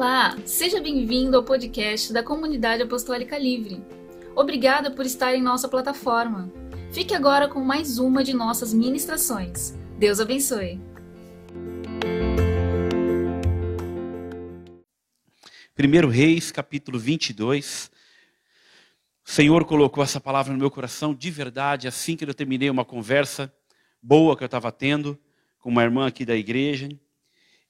Olá, seja bem-vindo ao podcast da Comunidade Apostólica Livre. Obrigada por estar em nossa plataforma. Fique agora com mais uma de nossas ministrações. Deus abençoe. Primeiro Reis, capítulo 22. O Senhor colocou essa palavra no meu coração de verdade assim que eu terminei uma conversa boa que eu estava tendo com uma irmã aqui da igreja.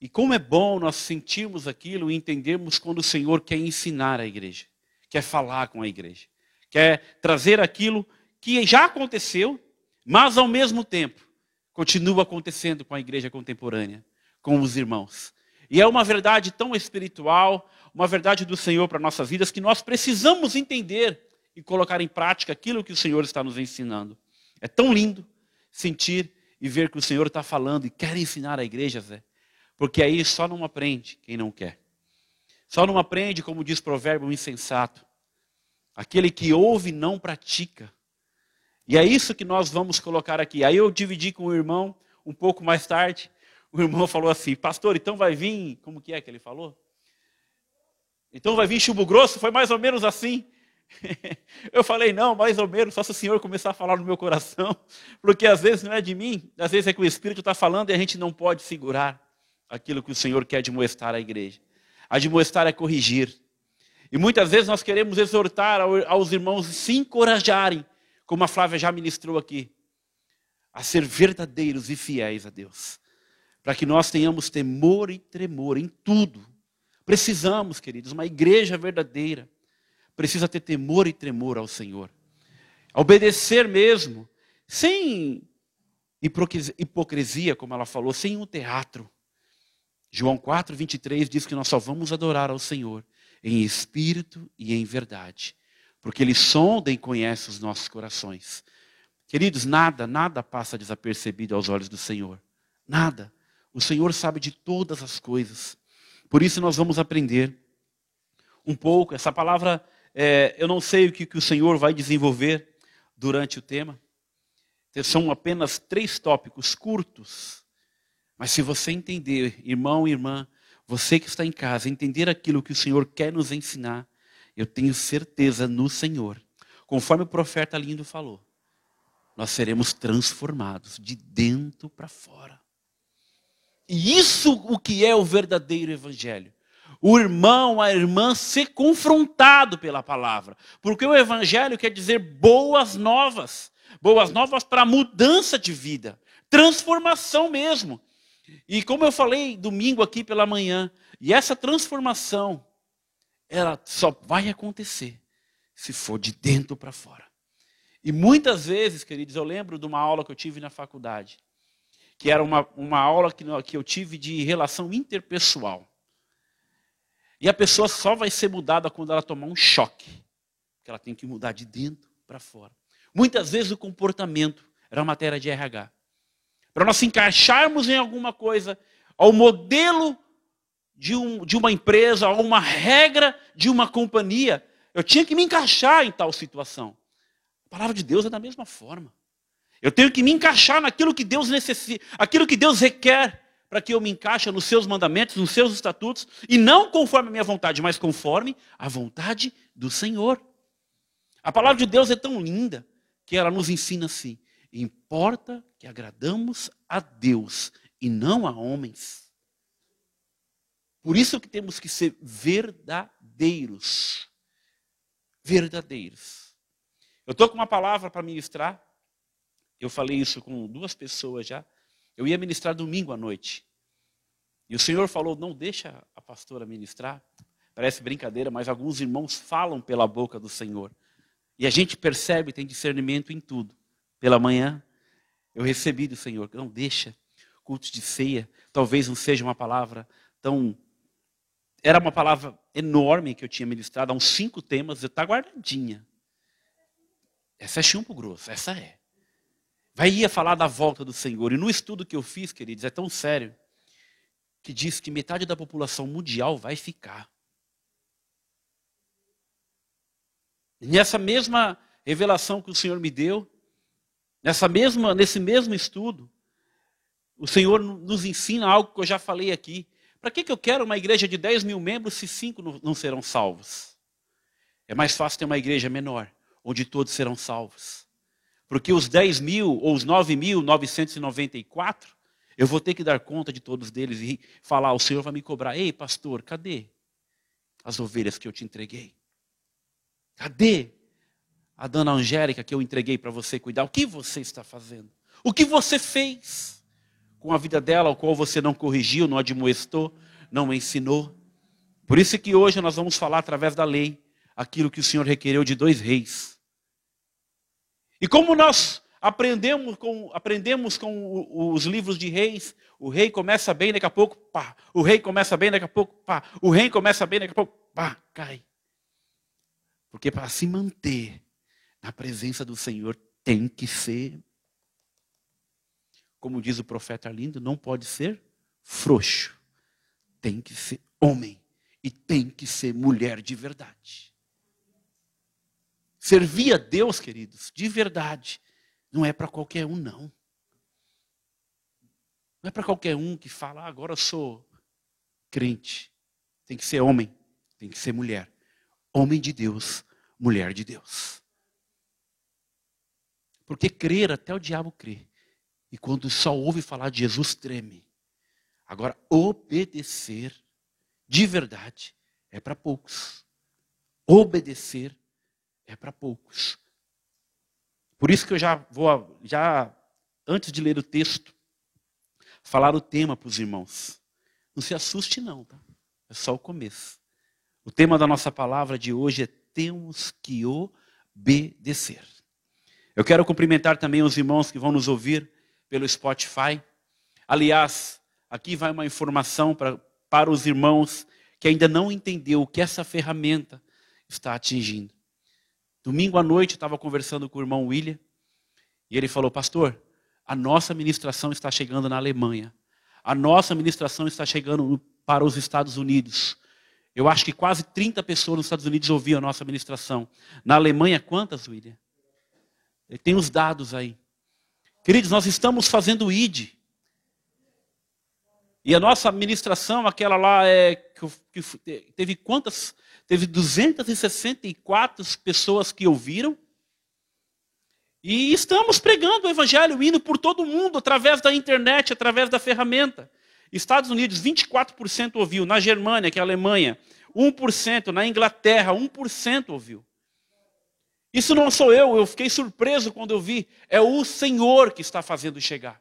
E como é bom nós sentirmos aquilo e entendermos quando o Senhor quer ensinar a igreja, quer falar com a igreja, quer trazer aquilo que já aconteceu, mas ao mesmo tempo continua acontecendo com a igreja contemporânea, com os irmãos. E é uma verdade tão espiritual, uma verdade do Senhor para nossas vidas que nós precisamos entender e colocar em prática aquilo que o Senhor está nos ensinando. É tão lindo sentir e ver que o Senhor está falando e quer ensinar a igreja, Zé. Porque aí só não aprende quem não quer. Só não aprende, como diz o provérbio, insensato. Aquele que ouve não pratica. E é isso que nós vamos colocar aqui. Aí eu dividi com o irmão um pouco mais tarde. O irmão falou assim: Pastor, então vai vir. Como que é que ele falou? Então vai vir chumbo grosso? Foi mais ou menos assim. Eu falei, não, mais ou menos, só se o Senhor começar a falar no meu coração, porque às vezes não é de mim, às vezes é que o Espírito está falando e a gente não pode segurar aquilo que o Senhor quer admoestar à igreja. Admoestar é corrigir. E muitas vezes nós queremos exortar aos irmãos se encorajarem, como a Flávia já ministrou aqui, a ser verdadeiros e fiéis a Deus. Para que nós tenhamos temor e tremor em tudo. Precisamos, queridos, uma igreja verdadeira precisa ter temor e tremor ao Senhor. Obedecer mesmo, sem hipocrisia, como ela falou, sem um teatro João 4, 23 diz que nós só vamos adorar ao Senhor em espírito e em verdade, porque Ele sonda e conhece os nossos corações. Queridos, nada, nada passa desapercebido aos olhos do Senhor. Nada. O Senhor sabe de todas as coisas. Por isso nós vamos aprender um pouco. Essa palavra, é, eu não sei o que, que o Senhor vai desenvolver durante o tema. São apenas três tópicos curtos mas se você entender, irmão e irmã, você que está em casa, entender aquilo que o Senhor quer nos ensinar, eu tenho certeza no Senhor, conforme o profeta lindo falou, nós seremos transformados de dentro para fora. E isso o que é o verdadeiro evangelho. O irmão, a irmã ser confrontado pela palavra. Porque o evangelho quer dizer boas novas. Boas novas para mudança de vida, transformação mesmo. E como eu falei domingo aqui pela manhã, e essa transformação, ela só vai acontecer se for de dentro para fora. E muitas vezes, queridos, eu lembro de uma aula que eu tive na faculdade, que era uma, uma aula que, que eu tive de relação interpessoal. E a pessoa só vai ser mudada quando ela tomar um choque, que ela tem que mudar de dentro para fora. Muitas vezes o comportamento era matéria de RH para nós encaixarmos em alguma coisa, ao modelo de, um, de uma empresa, a uma regra de uma companhia, eu tinha que me encaixar em tal situação. A palavra de Deus é da mesma forma. Eu tenho que me encaixar naquilo que Deus necessita, aquilo que Deus requer para que eu me encaixe nos seus mandamentos, nos seus estatutos, e não conforme a minha vontade, mas conforme a vontade do Senhor. A palavra de Deus é tão linda que ela nos ensina assim: Importa que agradamos a Deus e não a homens. Por isso que temos que ser verdadeiros. Verdadeiros. Eu estou com uma palavra para ministrar. Eu falei isso com duas pessoas já. Eu ia ministrar domingo à noite. E o Senhor falou: não deixa a pastora ministrar. Parece brincadeira, mas alguns irmãos falam pela boca do Senhor. E a gente percebe, tem discernimento em tudo pela manhã, eu recebi do Senhor. Não deixa cultos de ceia. Talvez não seja uma palavra tão. Era uma palavra enorme que eu tinha ministrado, há uns cinco temas, está guardadinha. Essa é chumbo grosso, essa é. Vai ia falar da volta do Senhor. E no estudo que eu fiz, queridos, é tão sério, que diz que metade da população mundial vai ficar. E nessa mesma revelação que o Senhor me deu, Nessa mesma, nesse mesmo estudo, o Senhor nos ensina algo que eu já falei aqui. Para que, que eu quero uma igreja de 10 mil membros se cinco não serão salvos? É mais fácil ter uma igreja menor, onde todos serão salvos. Porque os 10 mil ou os 9.994, eu vou ter que dar conta de todos deles e falar: o Senhor vai me cobrar. Ei, pastor, cadê as ovelhas que eu te entreguei? Cadê a dona Angélica que eu entreguei para você cuidar? O que você está fazendo? O que você fez? com a vida dela, o qual você não corrigiu, não admoestou, não ensinou. Por isso que hoje nós vamos falar através da lei aquilo que o Senhor requereu de dois reis. E como nós aprendemos com, aprendemos com os livros de reis, o rei começa bem, daqui a pouco, pá. O rei começa bem, daqui a pouco, pá. O rei começa bem, daqui a pouco, pá, cai. Porque para se manter na presença do Senhor tem que ser como diz o profeta Arlindo, não pode ser frouxo. Tem que ser homem e tem que ser mulher de verdade. Servir a Deus, queridos, de verdade, não é para qualquer um, não. Não é para qualquer um que fala, ah, agora eu sou crente. Tem que ser homem, tem que ser mulher. Homem de Deus, mulher de Deus. Porque crer, até o diabo crê. E quando só ouve falar de Jesus, treme. Agora, obedecer de verdade é para poucos. Obedecer é para poucos. Por isso que eu já vou, já antes de ler o texto, falar o tema para os irmãos. Não se assuste não, tá? É só o começo. O tema da nossa palavra de hoje é temos que obedecer. Eu quero cumprimentar também os irmãos que vão nos ouvir pelo Spotify. Aliás, aqui vai uma informação pra, para os irmãos que ainda não entendeu o que essa ferramenta está atingindo. Domingo à noite estava conversando com o irmão William e ele falou: Pastor, a nossa ministração está chegando na Alemanha. A nossa ministração está chegando para os Estados Unidos. Eu acho que quase 30 pessoas nos Estados Unidos ouviam a nossa ministração. Na Alemanha, quantas, William? Tem os dados aí. Queridos, nós estamos fazendo ID. E a nossa administração, aquela lá, é, que, que teve quantas? Teve 264 pessoas que ouviram. E estamos pregando o evangelho, indo por todo mundo, através da internet, através da ferramenta. Estados Unidos, 24% ouviu. Na Germânia, que é a Alemanha, 1%. Na Inglaterra, 1% ouviu. Isso não sou eu, eu fiquei surpreso quando eu vi. É o Senhor que está fazendo chegar.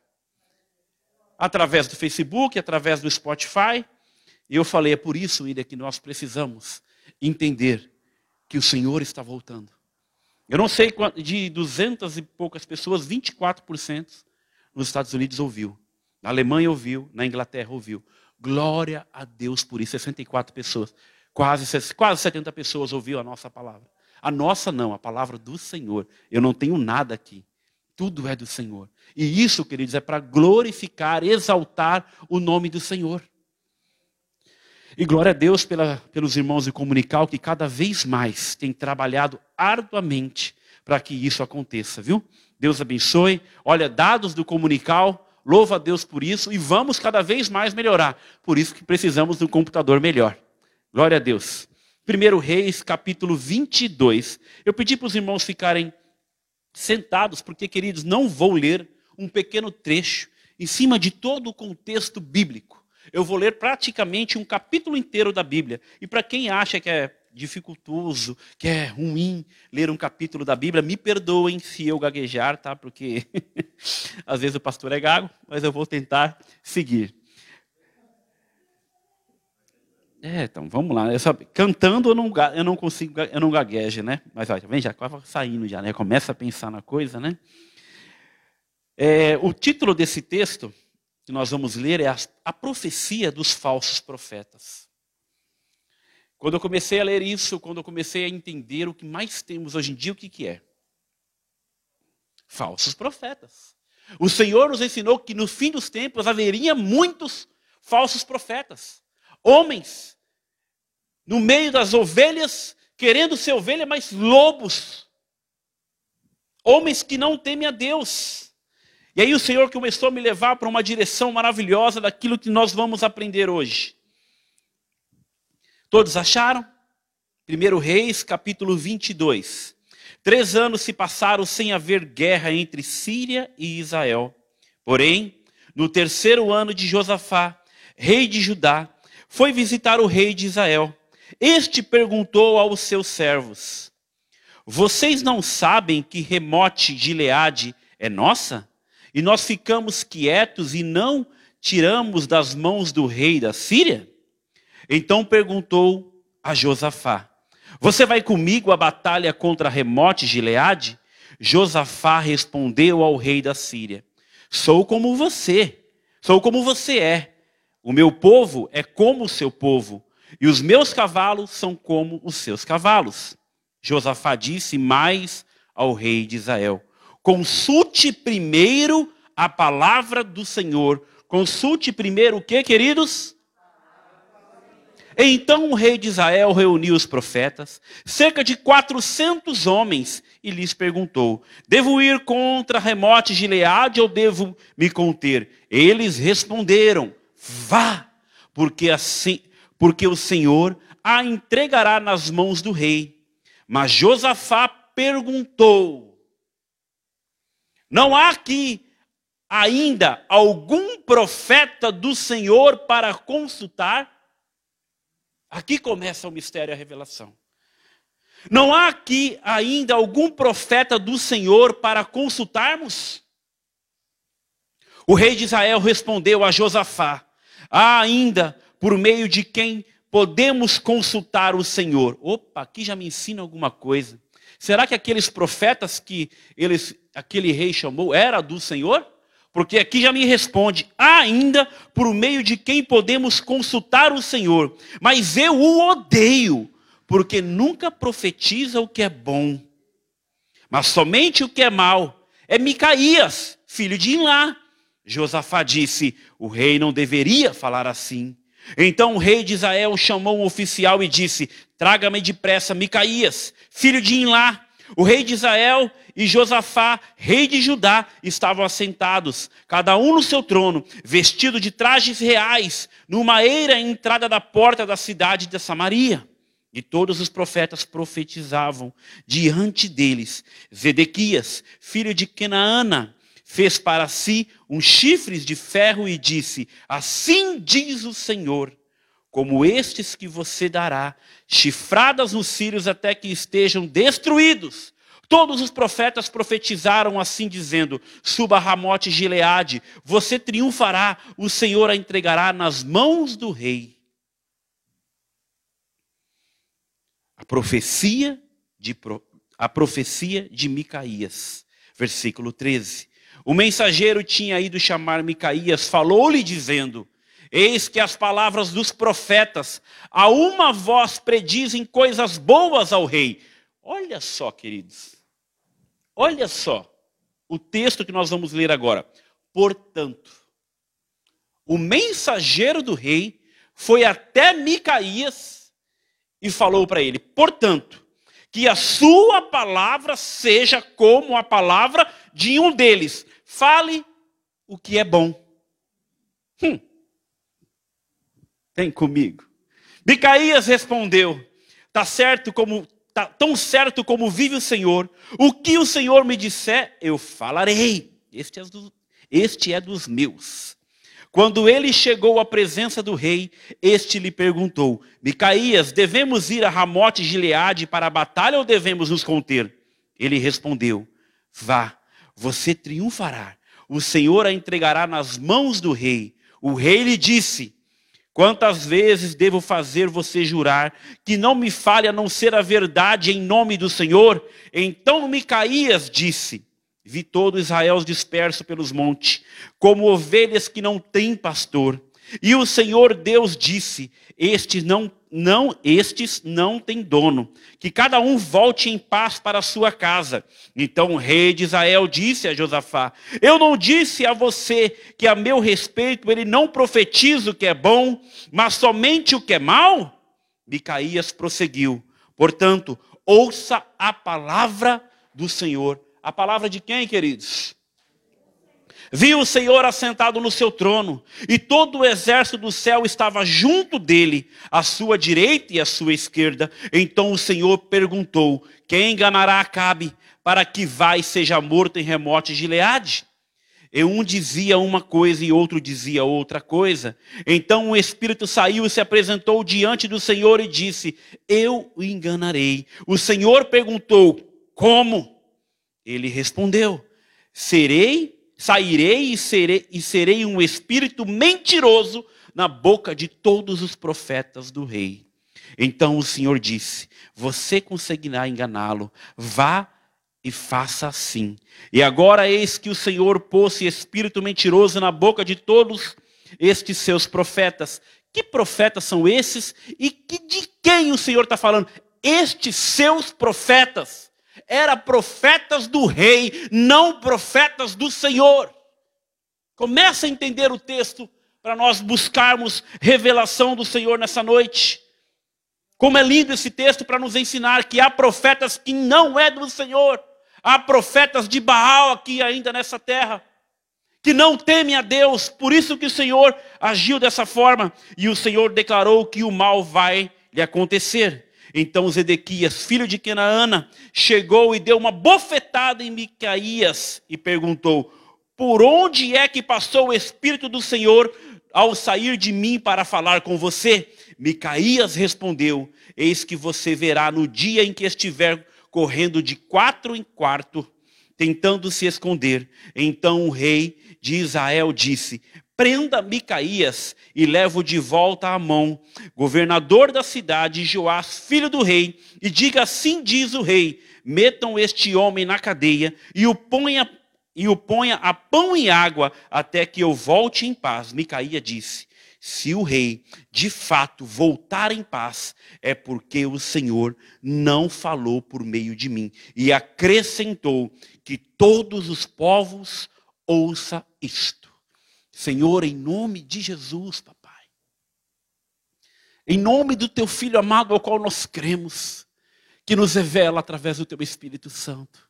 Através do Facebook, através do Spotify. E eu falei, é por isso, Ida, que nós precisamos entender que o Senhor está voltando. Eu não sei, de duzentas e poucas pessoas, 24% nos Estados Unidos ouviu. Na Alemanha ouviu, na Inglaterra ouviu. Glória a Deus por isso. 64 pessoas. Quase, quase 70 pessoas ouviu a nossa palavra. A nossa não, a palavra do Senhor. Eu não tenho nada aqui. Tudo é do Senhor. E isso, queridos, é para glorificar, exaltar o nome do Senhor. E glória a Deus pela, pelos irmãos de Comunical que cada vez mais têm trabalhado arduamente para que isso aconteça, viu? Deus abençoe. Olha, dados do Comunical, louva a Deus por isso e vamos cada vez mais melhorar. Por isso que precisamos de um computador melhor. Glória a Deus. 1 Reis, capítulo 22. Eu pedi para os irmãos ficarem sentados, porque, queridos, não vou ler um pequeno trecho em cima de todo o contexto bíblico. Eu vou ler praticamente um capítulo inteiro da Bíblia. E para quem acha que é dificultoso, que é ruim ler um capítulo da Bíblia, me perdoem se eu gaguejar, tá? Porque às vezes o pastor é gago, mas eu vou tentar seguir. É, então, vamos lá. Eu só, cantando eu não, eu não consigo, eu não gaguejo, né? Mas olha, vem já, quase saindo já, né? Começa a pensar na coisa, né? É, o título desse texto que nós vamos ler é a, a profecia dos falsos profetas. Quando eu comecei a ler isso, quando eu comecei a entender o que mais temos hoje em dia, o que, que é? Falsos profetas. O Senhor nos ensinou que no fim dos tempos haveria muitos falsos profetas. Homens no meio das ovelhas, querendo ser ovelha, mas lobos. Homens que não temem a Deus. E aí o Senhor começou a me levar para uma direção maravilhosa daquilo que nós vamos aprender hoje. Todos acharam? 1 Reis, capítulo 22. Três anos se passaram sem haver guerra entre Síria e Israel. Porém, no terceiro ano de Josafá, rei de Judá, foi visitar o rei de Israel. Este perguntou aos seus servos: Vocês não sabem que Remote Gileade é nossa? E nós ficamos quietos e não tiramos das mãos do rei da Síria? Então perguntou a Josafá: você vai comigo à batalha contra Remote Gileade? Josafá respondeu ao rei da Síria: Sou como você, sou como você é. O meu povo é como o seu povo, e os meus cavalos são como os seus cavalos. Josafá disse mais ao rei de Israel: Consulte primeiro a palavra do Senhor. Consulte primeiro o que, queridos? Então o rei de Israel reuniu os profetas, cerca de 400 homens, e lhes perguntou: Devo ir contra Remote Gileade ou devo me conter? Eles responderam: Vá, porque assim, porque o Senhor a entregará nas mãos do rei. Mas Josafá perguntou: Não há aqui ainda algum profeta do Senhor para consultar? Aqui começa o mistério e a revelação. Não há aqui ainda algum profeta do Senhor para consultarmos? O rei de Israel respondeu a Josafá: Há ainda por meio de quem podemos consultar o Senhor. Opa, aqui já me ensina alguma coisa. Será que aqueles profetas que eles, aquele rei chamou era do Senhor? Porque aqui já me responde, ainda por meio de quem podemos consultar o Senhor. Mas eu o odeio, porque nunca profetiza o que é bom, mas somente o que é mal. É Micaías, filho de Inlá. Josafá disse: o rei não deveria falar assim. Então o rei de Israel chamou um oficial e disse: Traga-me depressa Micaías, filho de Inlá. O rei de Israel e Josafá, rei de Judá, estavam assentados, cada um no seu trono, vestido de trajes reais, numa eira à entrada da porta da cidade de Samaria. E todos os profetas profetizavam diante deles. Zedequias, filho de Kenaana, fez para si um chifres de ferro e disse: Assim diz o Senhor como estes que você dará, chifradas nos cílios até que estejam destruídos. Todos os profetas profetizaram assim, dizendo: Suba Ramote Gileade, você triunfará, o Senhor a entregará nas mãos do rei. A profecia de, a profecia de Micaías, versículo 13. O mensageiro tinha ido chamar Micaías, falou-lhe dizendo: Eis que as palavras dos profetas, a uma voz predizem coisas boas ao rei. Olha só, queridos. Olha só o texto que nós vamos ler agora. Portanto, o mensageiro do rei foi até Micaías e falou para ele: portanto, que a sua palavra seja como a palavra de um deles. Fale o que é bom. Hum. Vem comigo. Micaías respondeu: Tá certo como tá tão certo como vive o Senhor. O que o Senhor me disser, eu falarei. Este é, do, este é dos meus. Quando ele chegou à presença do rei, este lhe perguntou: Micaías, devemos ir a Ramote Gileade para a batalha ou devemos nos conter? Ele respondeu: Vá, você triunfará. O Senhor a entregará nas mãos do rei. O rei lhe disse: Quantas vezes devo fazer você jurar que não me fale a não ser a verdade em nome do Senhor? Então Micaías disse: Vi todo Israel disperso pelos montes, como ovelhas que não têm pastor. E o Senhor Deus disse: Estes não não, estes não têm dono, que cada um volte em paz para a sua casa. Então o rei de Israel disse a Josafá: Eu não disse a você que a meu respeito ele não profetiza o que é bom, mas somente o que é mal? Micaías prosseguiu: Portanto, ouça a palavra do Senhor. A palavra de quem, queridos? Viu o Senhor assentado no seu trono, e todo o exército do céu estava junto dele, à sua direita e à sua esquerda. Então o Senhor perguntou: Quem enganará Acabe, para que vá e seja morto em remote Gileade? E um dizia uma coisa e outro dizia outra coisa. Então o Espírito saiu e se apresentou diante do Senhor e disse: Eu o enganarei. O Senhor perguntou: Como? Ele respondeu: Serei sairei e serei, e serei um espírito mentiroso na boca de todos os profetas do rei. Então o Senhor disse: Você conseguirá enganá-lo, vá e faça assim. E agora eis que o Senhor pôs espírito mentiroso na boca de todos estes seus profetas. Que profetas são esses e que, de quem o Senhor está falando? Estes seus profetas era profetas do rei, não profetas do Senhor. Começa a entender o texto para nós buscarmos revelação do Senhor nessa noite. Como é lindo esse texto para nos ensinar que há profetas que não é do Senhor. Há profetas de Baal aqui ainda nessa terra que não temem a Deus, por isso que o Senhor agiu dessa forma e o Senhor declarou que o mal vai lhe acontecer. Então Zedequias, filho de Kenaana, chegou e deu uma bofetada em Micaías e perguntou: Por onde é que passou o Espírito do Senhor ao sair de mim para falar com você? Micaías respondeu: Eis que você verá no dia em que estiver correndo de quatro em quarto, tentando se esconder. Então o rei de Israel disse: prenda Micaías e levo de volta a mão, governador da cidade, Joás, filho do rei, e diga assim diz o rei: metam este homem na cadeia e o ponha e o ponha a pão e água até que eu volte em paz. Micaías disse: se o rei de fato voltar em paz, é porque o Senhor não falou por meio de mim. E acrescentou que todos os povos ouça isto. Senhor, em nome de Jesus, papai. Em nome do teu filho amado ao qual nós cremos, que nos revela através do teu Espírito Santo.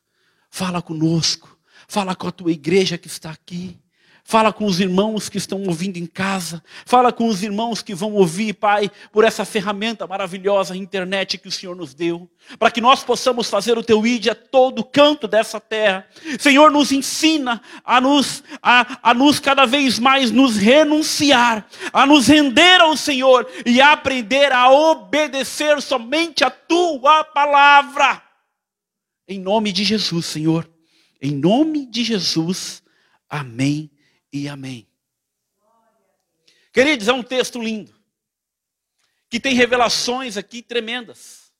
Fala conosco, fala com a tua igreja que está aqui. Fala com os irmãos que estão ouvindo em casa. Fala com os irmãos que vão ouvir, Pai, por essa ferramenta maravilhosa, a internet que o Senhor nos deu. Para que nós possamos fazer o teu ID a todo canto dessa terra. Senhor, nos ensina a nos, a, a nos cada vez mais nos renunciar, a nos render ao Senhor e a aprender a obedecer somente a tua palavra. Em nome de Jesus, Senhor. Em nome de Jesus. Amém e amém. Queridos, é um texto lindo, que tem revelações aqui tremendas.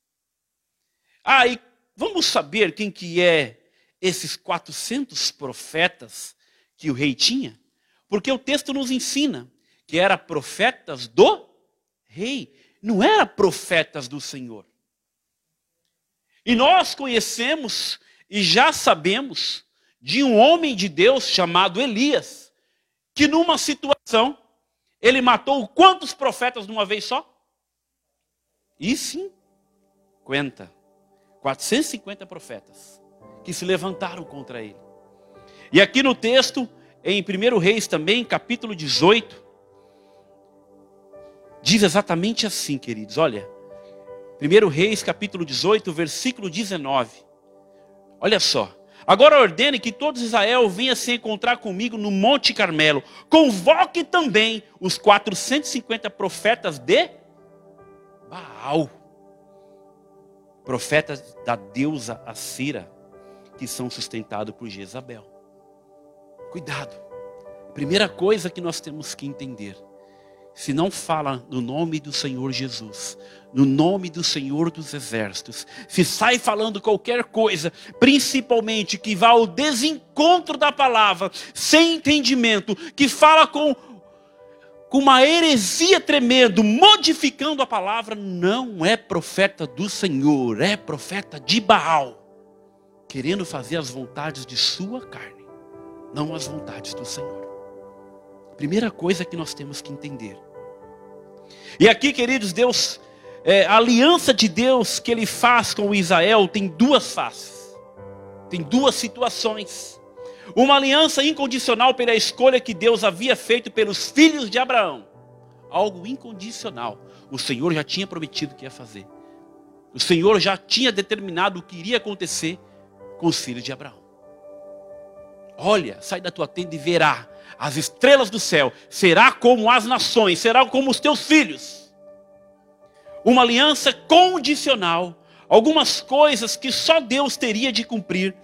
Ah, e vamos saber quem que é esses 400 profetas que o rei tinha? Porque o texto nos ensina que eram profetas do rei, não eram profetas do Senhor. E nós conhecemos e já sabemos de um homem de Deus chamado Elias que numa situação ele matou quantos profetas de uma vez só? E 50. 450 profetas que se levantaram contra ele. E aqui no texto, em 1 Reis também, capítulo 18, diz exatamente assim, queridos. Olha, 1 Reis, capítulo 18, versículo 19. Olha só. Agora ordene que todos Israel venha se encontrar comigo no Monte Carmelo. Convoque também os 450 profetas de Baal. Profetas da deusa Assira, que são sustentados por Jezabel. Cuidado. Primeira coisa que nós temos que entender se não fala no nome do Senhor Jesus, no nome do Senhor dos Exércitos, se sai falando qualquer coisa, principalmente que vá ao desencontro da palavra, sem entendimento, que fala com, com uma heresia tremenda, modificando a palavra, não é profeta do Senhor, é profeta de Baal, querendo fazer as vontades de sua carne, não as vontades do Senhor. Primeira coisa que nós temos que entender. E aqui, queridos, Deus, é, a aliança de Deus que Ele faz com Israel tem duas faces, tem duas situações. Uma aliança incondicional pela escolha que Deus havia feito pelos filhos de Abraão. Algo incondicional. O Senhor já tinha prometido que ia fazer. O Senhor já tinha determinado o que iria acontecer com os filhos de Abraão. Olha, sai da tua tenda e verá as estrelas do céu. Será como as nações, será como os teus filhos. Uma aliança condicional. Algumas coisas que só Deus teria de cumprir.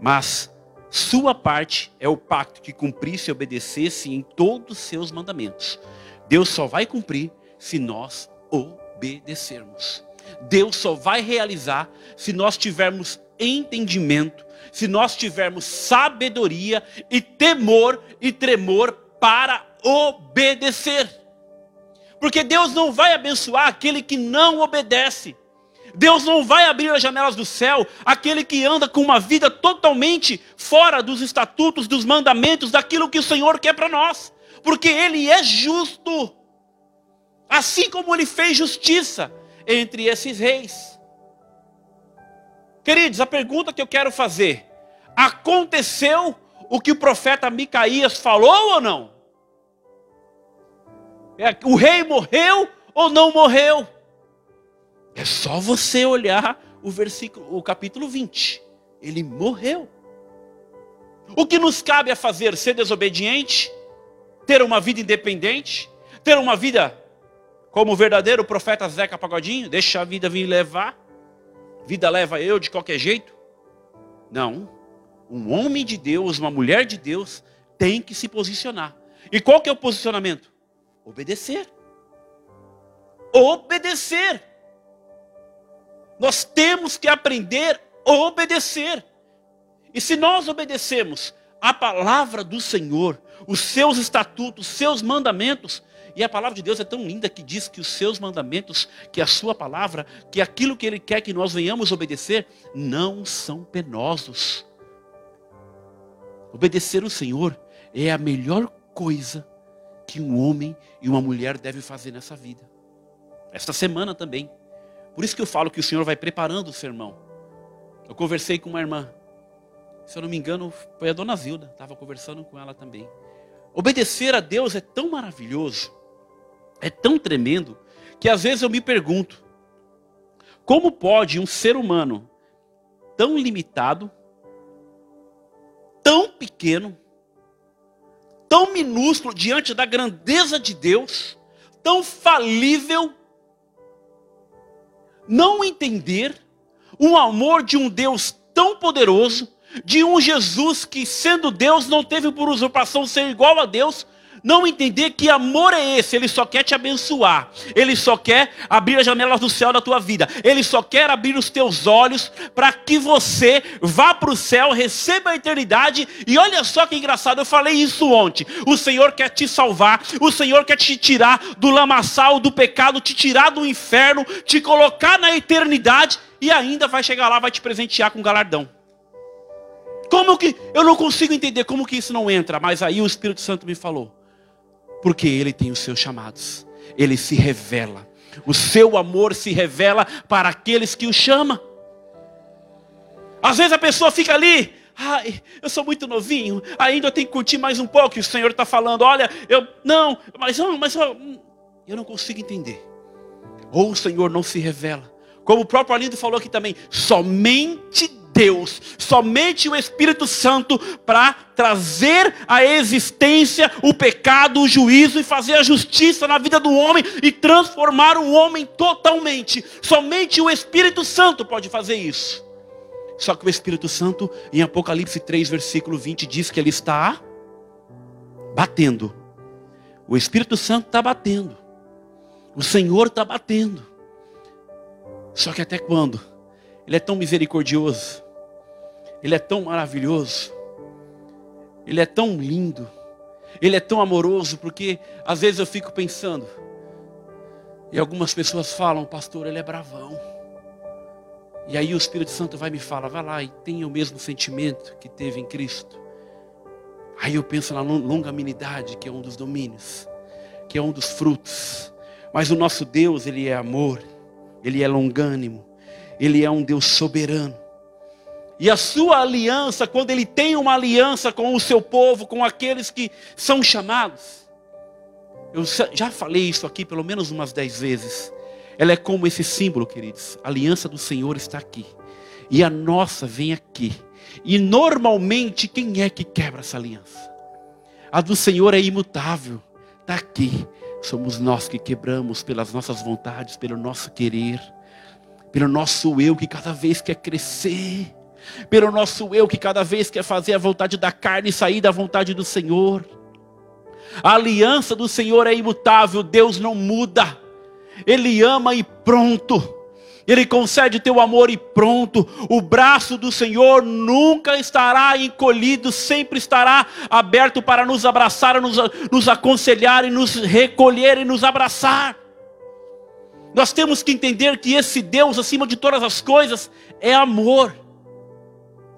Mas sua parte é o pacto que cumprisse e obedecesse em todos os seus mandamentos. Deus só vai cumprir se nós obedecermos. Deus só vai realizar se nós tivermos entendimento, se nós tivermos sabedoria e temor e tremor para obedecer. Porque Deus não vai abençoar aquele que não obedece. Deus não vai abrir as janelas do céu aquele que anda com uma vida totalmente fora dos estatutos, dos mandamentos, daquilo que o Senhor quer para nós, porque Ele é justo, assim como Ele fez justiça entre esses reis. Queridos, a pergunta que eu quero fazer: aconteceu o que o profeta Micaías falou ou não? É, o rei morreu ou não morreu? É só você olhar o versículo, o capítulo 20. Ele morreu. O que nos cabe é fazer? Ser desobediente? Ter uma vida independente? Ter uma vida como o verdadeiro profeta Zeca Pagodinho? Deixa a vida vir levar? Vida leva eu de qualquer jeito? Não. Um homem de Deus, uma mulher de Deus, tem que se posicionar. E qual que é o posicionamento? Obedecer. Obedecer. Nós temos que aprender a obedecer. E se nós obedecemos a palavra do Senhor, os seus estatutos, os seus mandamentos, e a palavra de Deus é tão linda que diz que os seus mandamentos, que a sua palavra, que aquilo que ele quer que nós venhamos obedecer, não são penosos. Obedecer o Senhor é a melhor coisa que um homem e uma mulher devem fazer nessa vida. Esta semana também. Por isso que eu falo que o Senhor vai preparando o sermão. Eu conversei com uma irmã, se eu não me engano, foi a dona Zilda, estava conversando com ela também. Obedecer a Deus é tão maravilhoso, é tão tremendo, que às vezes eu me pergunto: como pode um ser humano tão limitado, tão pequeno, tão minúsculo diante da grandeza de Deus, tão falível, não entender o amor de um Deus tão poderoso, de um Jesus que, sendo Deus, não teve por usurpação ser igual a Deus, não entender que amor é esse, ele só quer te abençoar, ele só quer abrir as janelas do céu da tua vida, ele só quer abrir os teus olhos para que você vá para o céu, receba a eternidade. E olha só que engraçado, eu falei isso ontem. O Senhor quer te salvar, o Senhor quer te tirar do lamaçal do pecado, te tirar do inferno, te colocar na eternidade e ainda vai chegar lá, vai te presentear com galardão. Como que eu não consigo entender como que isso não entra? Mas aí o Espírito Santo me falou. Porque ele tem os seus chamados. Ele se revela. O seu amor se revela para aqueles que o chamam. Às vezes a pessoa fica ali, ai, eu sou muito novinho, ainda eu tenho que curtir mais um pouco. E o Senhor está falando, olha, eu não, mas não, mas eu, eu não consigo entender. Ou o Senhor não se revela. Como o próprio Alindo falou aqui também, somente Deus, somente o Espírito Santo para trazer à existência o pecado, o juízo e fazer a justiça na vida do homem e transformar o homem totalmente. Somente o Espírito Santo pode fazer isso. Só que o Espírito Santo, em Apocalipse 3, versículo 20, diz que ele está batendo. O Espírito Santo está batendo. O Senhor está batendo. Só que até quando? Ele é tão misericordioso. Ele é tão maravilhoso. Ele é tão lindo. Ele é tão amoroso, porque às vezes eu fico pensando, e algumas pessoas falam, pastor, ele é bravão. E aí o Espírito Santo vai me falar, vai lá e tenha o mesmo sentimento que teve em Cristo. Aí eu penso na longanimidade, que é um dos domínios, que é um dos frutos. Mas o nosso Deus, ele é amor, ele é longânimo, ele é um Deus soberano. E a sua aliança, quando ele tem uma aliança com o seu povo, com aqueles que são chamados. Eu já falei isso aqui pelo menos umas dez vezes. Ela é como esse símbolo, queridos. A aliança do Senhor está aqui. E a nossa vem aqui. E normalmente, quem é que quebra essa aliança? A do Senhor é imutável. Está aqui. Somos nós que quebramos pelas nossas vontades, pelo nosso querer, pelo nosso eu que cada vez quer crescer, pelo nosso eu que cada vez quer fazer a vontade da carne e sair da vontade do Senhor. A aliança do Senhor é imutável, Deus não muda. Ele ama e pronto. Ele concede teu amor e pronto. O braço do Senhor nunca estará encolhido, sempre estará aberto para nos abraçar, nos, nos aconselhar e nos recolher e nos abraçar. Nós temos que entender que esse Deus, acima de todas as coisas, é amor.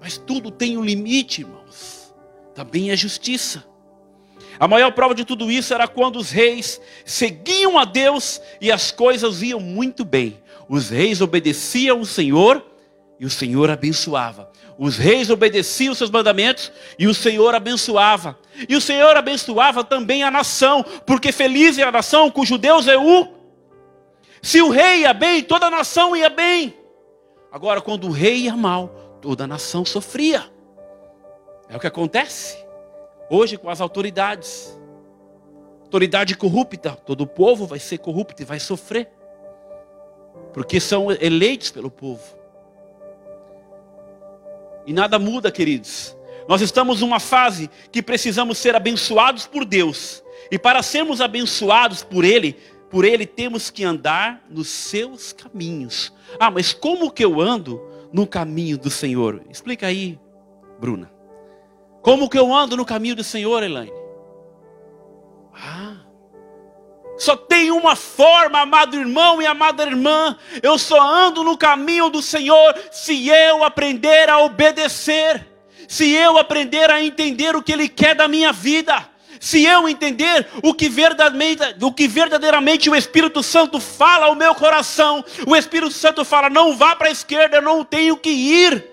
Mas tudo tem um limite, irmãos. Também é justiça. A maior prova de tudo isso era quando os reis seguiam a Deus e as coisas iam muito bem. Os reis obedeciam o Senhor e o Senhor abençoava. Os reis obedeciam os seus mandamentos e o Senhor abençoava. E o Senhor abençoava também a nação, porque feliz é a nação cujo Deus é o. Se o rei ia bem, toda a nação ia bem. Agora, quando o rei ia mal, toda a nação sofria. É o que acontece hoje com as autoridades. Autoridade corrupta, todo o povo vai ser corrupto e vai sofrer porque são eleitos pelo povo. E nada muda, queridos. Nós estamos numa fase que precisamos ser abençoados por Deus. E para sermos abençoados por Ele, por Ele temos que andar nos seus caminhos. Ah, mas como que eu ando no caminho do Senhor? Explica aí, Bruna. Como que eu ando no caminho do Senhor, Elaine? Ah, só tem uma forma, amado irmão e amada irmã. Eu só ando no caminho do Senhor se eu aprender a obedecer, se eu aprender a entender o que Ele quer da minha vida, se eu entender o que verdadeiramente, o, que verdadeiramente o Espírito Santo fala ao meu coração. O Espírito Santo fala: não vá para a esquerda, eu não tenho que ir.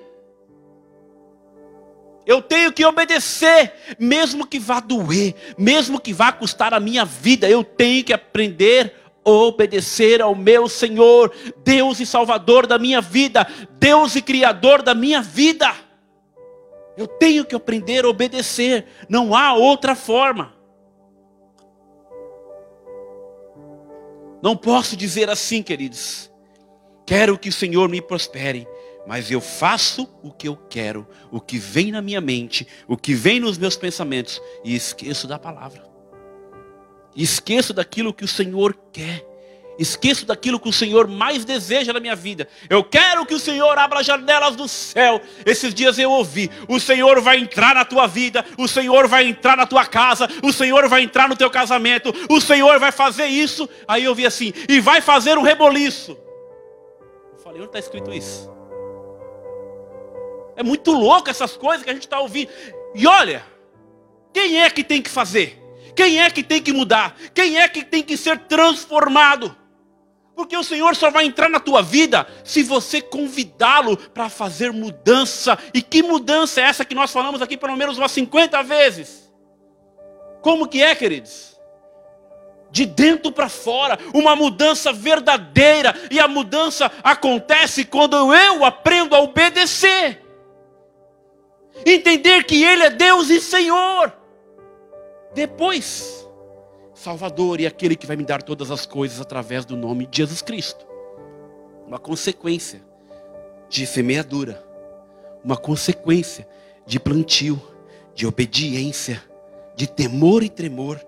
Eu tenho que obedecer, mesmo que vá doer, mesmo que vá custar a minha vida, eu tenho que aprender a obedecer ao meu Senhor, Deus e Salvador da minha vida, Deus e Criador da minha vida. Eu tenho que aprender a obedecer, não há outra forma. Não posso dizer assim, queridos. Quero que o Senhor me prospere mas eu faço o que eu quero, o que vem na minha mente, o que vem nos meus pensamentos, e esqueço da palavra. Esqueço daquilo que o Senhor quer. Esqueço daquilo que o Senhor mais deseja na minha vida. Eu quero que o Senhor abra as janelas do céu. Esses dias eu ouvi: o Senhor vai entrar na tua vida, o Senhor vai entrar na tua casa, o Senhor vai entrar no teu casamento, o Senhor vai fazer isso. Aí eu vi assim: e vai fazer um reboliço. Eu falei: onde está escrito isso? É muito louco essas coisas que a gente está ouvindo. E olha, quem é que tem que fazer? Quem é que tem que mudar? Quem é que tem que ser transformado? Porque o Senhor só vai entrar na tua vida se você convidá-lo para fazer mudança. E que mudança é essa que nós falamos aqui pelo menos umas 50 vezes? Como que é, queridos? De dentro para fora, uma mudança verdadeira. E a mudança acontece quando eu aprendo a obedecer entender que Ele é Deus e Senhor. Depois, Salvador e aquele que vai me dar todas as coisas através do nome de Jesus Cristo. Uma consequência de semeadura, uma consequência de plantio, de obediência, de temor e tremor.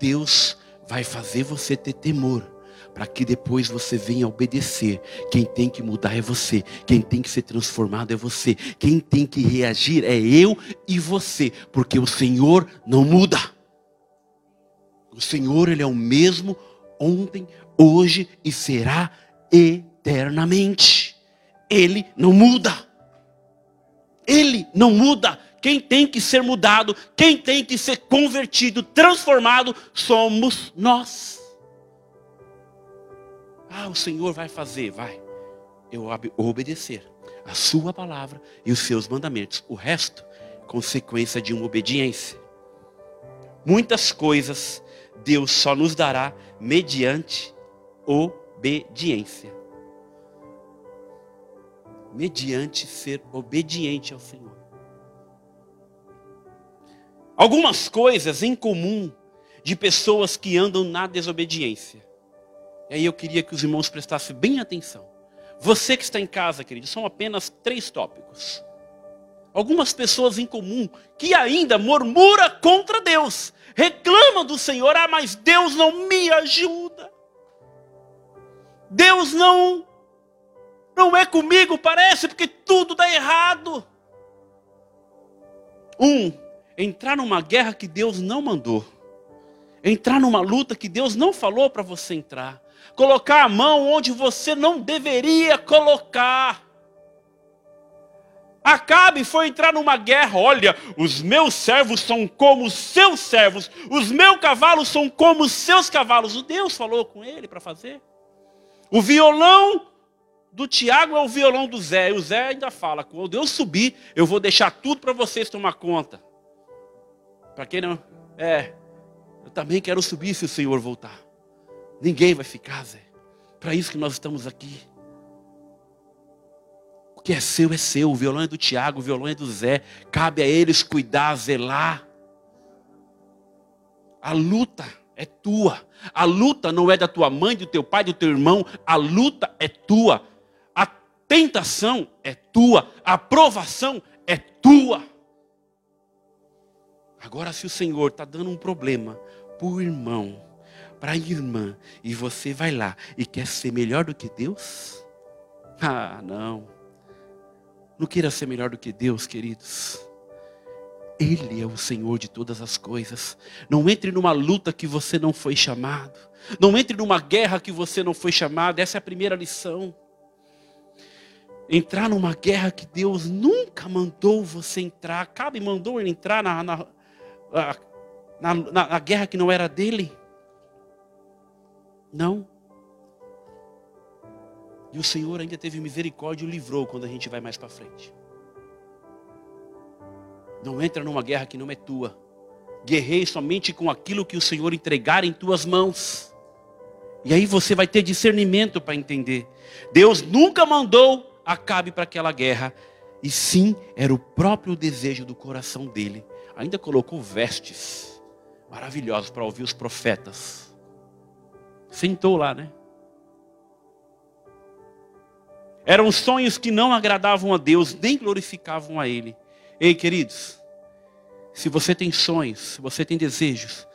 Deus vai fazer você ter temor para que depois você venha obedecer. Quem tem que mudar é você, quem tem que ser transformado é você, quem tem que reagir é eu e você, porque o Senhor não muda. O Senhor, Ele é o mesmo ontem, hoje e será eternamente. Ele não muda. Ele não muda. Quem tem que ser mudado, quem tem que ser convertido, transformado, somos nós. Ah, o Senhor vai fazer, vai. Eu obedecer. a sua palavra e os seus mandamentos. O resto, consequência de uma obediência. Muitas coisas Deus só nos dará mediante obediência. Mediante ser obediente ao Senhor. Algumas coisas em comum de pessoas que andam na desobediência. E aí eu queria que os irmãos prestassem bem atenção. Você que está em casa, querido, são apenas três tópicos. Algumas pessoas em comum que ainda murmura contra Deus, reclamam do Senhor, ah, mas Deus não me ajuda. Deus não não é comigo, parece, porque tudo dá errado. Um, entrar numa guerra que Deus não mandou. Entrar numa luta que Deus não falou para você entrar colocar a mão onde você não deveria colocar. Acabe foi entrar numa guerra. Olha, os meus servos são como os seus servos, os meus cavalos são como os seus cavalos. O Deus falou com ele para fazer. O violão do Tiago é o violão do Zé. E o Zé ainda fala: quando eu subir, eu vou deixar tudo para vocês tomar conta. Para quem não. É, eu também quero subir se o Senhor voltar. Ninguém vai ficar, Zé. Para isso que nós estamos aqui. Que é seu é seu. O violão é do Tiago, o violão é do Zé. Cabe a eles cuidar, zelar. A luta é tua. A luta não é da tua mãe, do teu pai, do teu irmão. A luta é tua. A tentação é tua. A aprovação é tua. Agora, se o Senhor está dando um problema para o irmão, para a irmã e você vai lá e quer ser melhor do que Deus? Ah, não. Não queira ser melhor do que Deus, queridos. Ele é o Senhor de todas as coisas. Não entre numa luta que você não foi chamado. Não entre numa guerra que você não foi chamado. Essa é a primeira lição. Entrar numa guerra que Deus nunca mandou você entrar. Cabe mandou ele entrar na, na, na, na guerra que não era dele. Não. E o Senhor ainda teve misericórdia e o livrou quando a gente vai mais para frente. Não entra numa guerra que não é tua. Guerrei somente com aquilo que o Senhor entregar em tuas mãos. E aí você vai ter discernimento para entender. Deus nunca mandou Acabe para aquela guerra. E sim, era o próprio desejo do coração dele. Ainda colocou vestes maravilhosas para ouvir os profetas sentou lá, né? Eram sonhos que não agradavam a Deus, nem glorificavam a Ele. Ei, queridos, se você tem sonhos, se você tem desejos,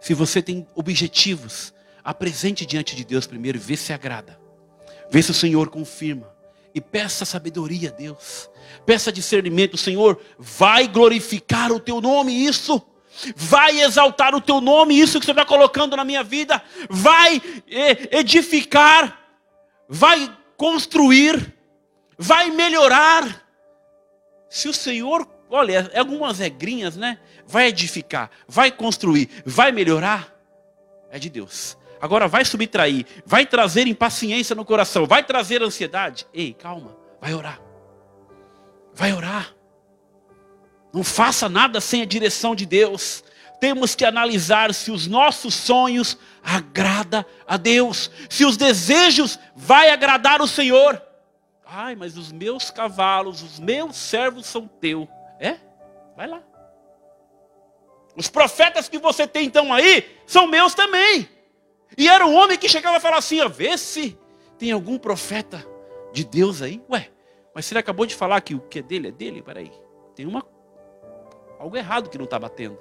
se você tem objetivos, apresente diante de Deus primeiro vê se agrada. Vê se o Senhor confirma. E peça sabedoria a Deus. Peça discernimento, Senhor, vai glorificar o teu nome, isso vai exaltar o teu nome, isso que você está colocando na minha vida, vai edificar, vai construir, vai melhorar. Se o Senhor, olha, algumas regrinhas, né? Vai edificar, vai construir, vai melhorar, é de Deus. Agora vai subtrair, vai trazer impaciência no coração, vai trazer ansiedade. Ei, calma, vai orar. Vai orar. Não faça nada sem a direção de Deus. Temos que analisar se os nossos sonhos agrada a Deus, se os desejos vai agradar o Senhor. Ai, mas os meus cavalos, os meus servos são teu. É? Vai lá. Os profetas que você tem então aí são meus também. E era um homem que chegava a falar assim: ó, vê se tem algum profeta de Deus aí. Ué, mas se ele acabou de falar que o que é dele é dele, peraí. Tem uma algo errado que não está batendo.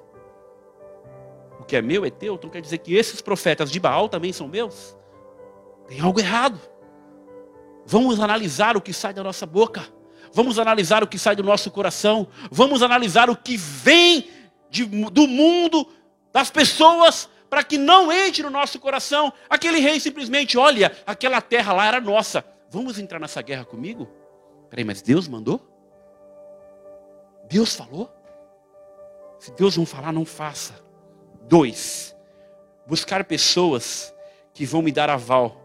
O que é meu é teu, então quer dizer que esses profetas de Baal também são meus? Tem algo errado. Vamos analisar o que sai da nossa boca. Vamos analisar o que sai do nosso coração. Vamos analisar o que vem de, do mundo, das pessoas, para que não entre no nosso coração. Aquele rei simplesmente, olha, aquela terra lá era nossa. Vamos entrar nessa guerra comigo? Peraí, mas Deus mandou? Deus falou? Se Deus não falar, não faça. Dois, buscar pessoas que vão me dar aval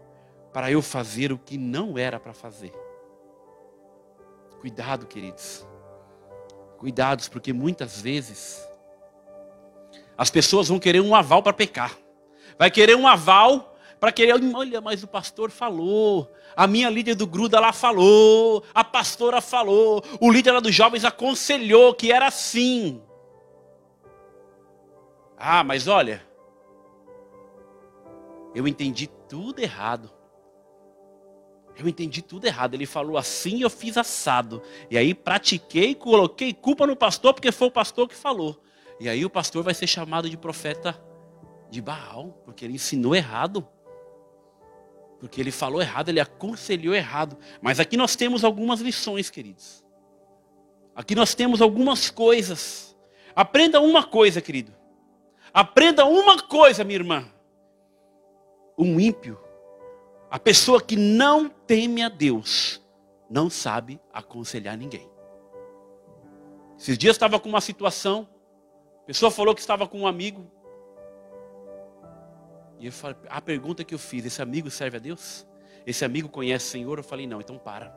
para eu fazer o que não era para fazer. Cuidado, queridos. Cuidados, porque muitas vezes as pessoas vão querer um aval para pecar. Vai querer um aval para querer, olha, mas o pastor falou, a minha líder do gruda lá falou, a pastora falou, o líder lá dos jovens aconselhou que era assim. Ah, mas olha, eu entendi tudo errado. Eu entendi tudo errado. Ele falou assim, eu fiz assado. E aí pratiquei, coloquei culpa no pastor, porque foi o pastor que falou. E aí o pastor vai ser chamado de profeta de Baal, porque ele ensinou errado. Porque ele falou errado, ele aconselhou errado. Mas aqui nós temos algumas lições, queridos. Aqui nós temos algumas coisas. Aprenda uma coisa, querido. Aprenda uma coisa, minha irmã. Um ímpio a pessoa que não teme a Deus não sabe aconselhar ninguém. Esses dias estava com uma situação, a pessoa falou que estava com um amigo. E eu falei, a pergunta que eu fiz, esse amigo serve a Deus? Esse amigo conhece o Senhor? Eu falei, não, então para.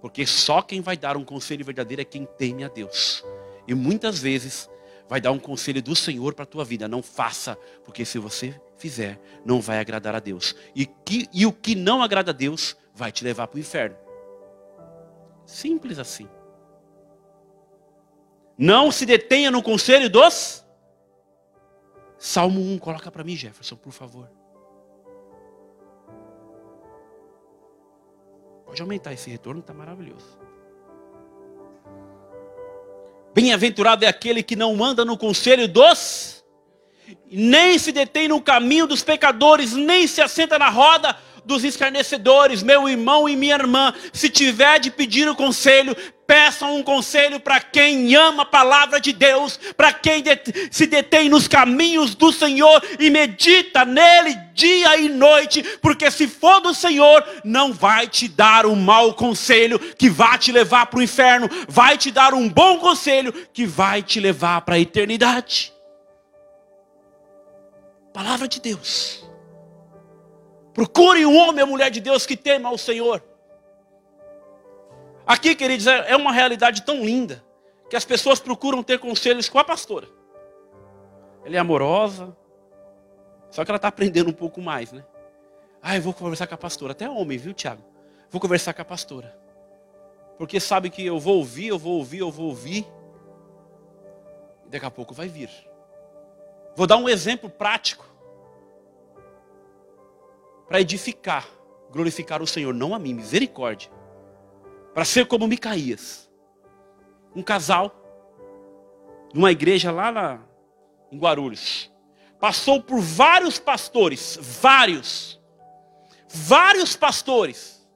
Porque só quem vai dar um conselho verdadeiro é quem teme a Deus. E muitas vezes vai dar um conselho do Senhor para a tua vida. Não faça, porque se você fizer, não vai agradar a Deus. E, que, e o que não agrada a Deus vai te levar para o inferno. Simples assim. Não se detenha no conselho dos. Salmo 1, coloca para mim, Jefferson, por favor. Pode aumentar esse retorno, está maravilhoso. Bem-aventurado é aquele que não anda no conselho dos, nem se detém no caminho dos pecadores, nem se assenta na roda dos escarnecedores, meu irmão e minha irmã, se tiver de pedir o um conselho, peçam um conselho para quem ama a palavra de Deus, para quem se detém nos caminhos do Senhor e medita nele dia e noite, porque se for do Senhor, não vai te dar um mau conselho que vai te levar para o inferno, vai te dar um bom conselho que vai te levar para a eternidade. Palavra de Deus. Procure um homem ou mulher de Deus que tema ao Senhor. Aqui, queridos, é, é uma realidade tão linda que as pessoas procuram ter conselhos com a pastora. Ela é amorosa, só que ela está aprendendo um pouco mais, né? Ah, eu vou conversar com a pastora. Até homem, viu, Tiago? Vou conversar com a pastora. Porque sabe que eu vou ouvir, eu vou ouvir, eu vou ouvir. E daqui a pouco vai vir. Vou dar um exemplo prático. Para edificar, glorificar o Senhor, não a mim, misericórdia para ser como Micaías. Um casal, numa igreja lá na, em Guarulhos. Passou por vários pastores, vários, vários pastores.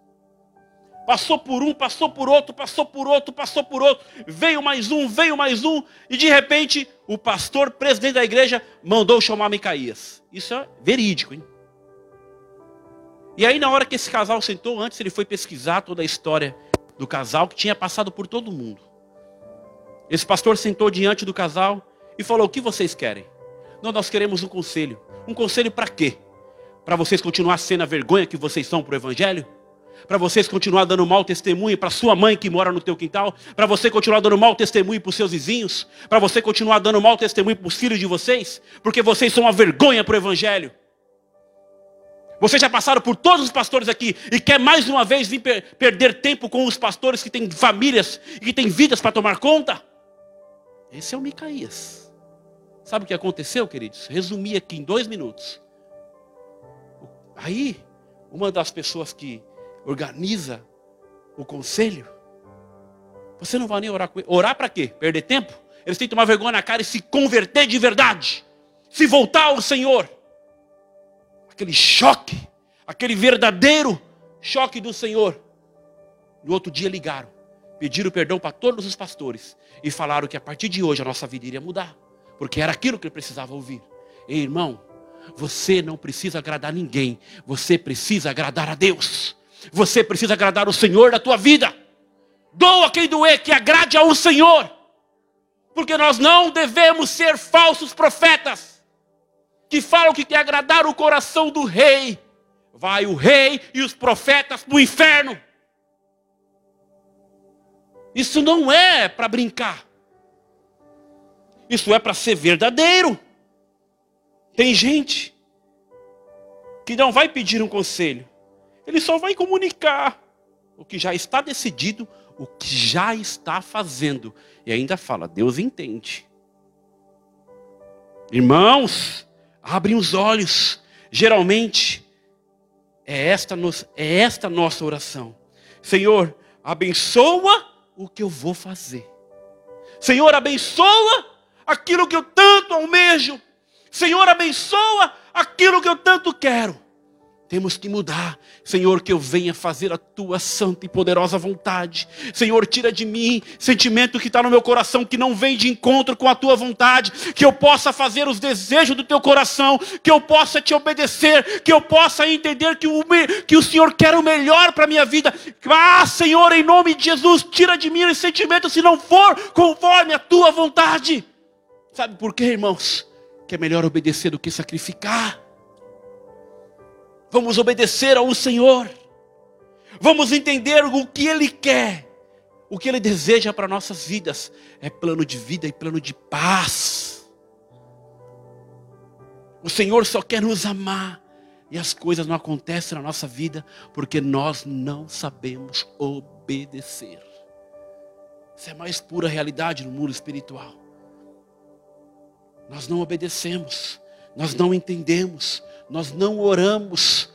Passou por um, passou por outro, passou por outro, passou por outro. Veio mais um, veio mais um. E de repente, o pastor, presidente da igreja, mandou chamar Micaías. Isso é verídico, hein? E aí, na hora que esse casal sentou, antes ele foi pesquisar toda a história do casal que tinha passado por todo mundo. Esse pastor sentou diante do casal e falou: O que vocês querem? Não, nós queremos um conselho. Um conselho para quê? Para vocês continuar sendo a vergonha que vocês são para o Evangelho? Para vocês continuar dando mau testemunho para sua mãe que mora no teu quintal? Para você continuar dando mau testemunho para os seus vizinhos? Para você continuar dando mau testemunho para os filhos de vocês? Porque vocês são uma vergonha para o Evangelho. Vocês já passaram por todos os pastores aqui e quer mais uma vez vir per perder tempo com os pastores que têm famílias e que têm vidas para tomar conta? Esse é o Micaías. Sabe o que aconteceu, queridos? Resumi aqui em dois minutos. Aí, uma das pessoas que organiza o conselho, você não vai nem orar com ele. Orar para quê? Perder tempo? Eles têm que tomar vergonha na cara e se converter de verdade. Se voltar ao Senhor aquele choque, aquele verdadeiro choque do Senhor. No outro dia ligaram, pediram perdão para todos os pastores e falaram que a partir de hoje a nossa vida iria mudar, porque era aquilo que ele precisava ouvir. Ei, irmão, você não precisa agradar ninguém, você precisa agradar a Deus. Você precisa agradar o Senhor da tua vida. Doa quem doer, que agrade ao Senhor. Porque nós não devemos ser falsos profetas que falam que quer agradar o coração do rei. Vai o rei e os profetas para o inferno. Isso não é para brincar. Isso é para ser verdadeiro. Tem gente que não vai pedir um conselho, ele só vai comunicar o que já está decidido, o que já está fazendo. E ainda fala: Deus entende. Irmãos, abrem os olhos. Geralmente, é esta, é esta nossa oração. Senhor, abençoa o que eu vou fazer. Senhor, abençoa aquilo que eu tanto almejo. Senhor, abençoa aquilo que eu tanto quero. Temos que mudar. Senhor, que eu venha fazer a tua santa e poderosa vontade. Senhor, tira de mim sentimento que está no meu coração que não vem de encontro com a tua vontade. Que eu possa fazer os desejos do teu coração. Que eu possa te obedecer. Que eu possa entender que o, que o Senhor quer o melhor para a minha vida. Ah, Senhor, em nome de Jesus, tira de mim esse sentimento se não for conforme a tua vontade. Sabe por quê, irmãos? Que é melhor obedecer do que sacrificar. Vamos obedecer ao Senhor. Vamos entender o que Ele quer. O que Ele deseja para nossas vidas é plano de vida e plano de paz. O Senhor só quer nos amar. E as coisas não acontecem na nossa vida porque nós não sabemos obedecer. Isso é a mais pura realidade no mundo espiritual. Nós não obedecemos, nós não entendemos, nós não oramos.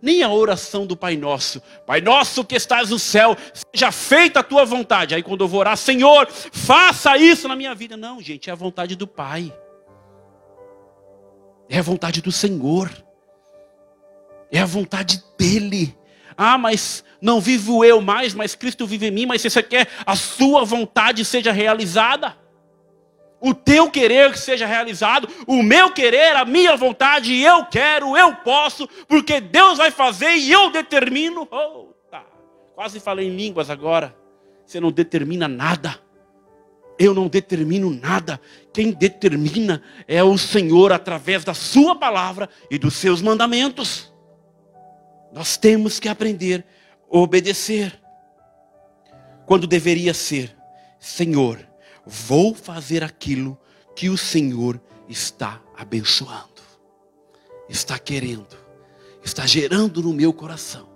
Nem a oração do Pai Nosso. Pai Nosso que estás no céu, seja feita a tua vontade. Aí quando eu vou orar, Senhor, faça isso na minha vida. Não, gente, é a vontade do Pai. É a vontade do Senhor. É a vontade dEle. Ah, mas não vivo eu mais, mas Cristo vive em mim. Mas se você quer a sua vontade seja realizada, o teu querer que seja realizado, o meu querer, a minha vontade, eu quero, eu posso, porque Deus vai fazer e eu determino. Oh, tá. Quase falei em línguas agora. Você não determina nada. Eu não determino nada. Quem determina é o Senhor através da Sua palavra e dos seus mandamentos. Nós temos que aprender a obedecer. Quando deveria ser, Senhor, vou fazer aquilo que o Senhor está abençoando, está querendo, está gerando no meu coração.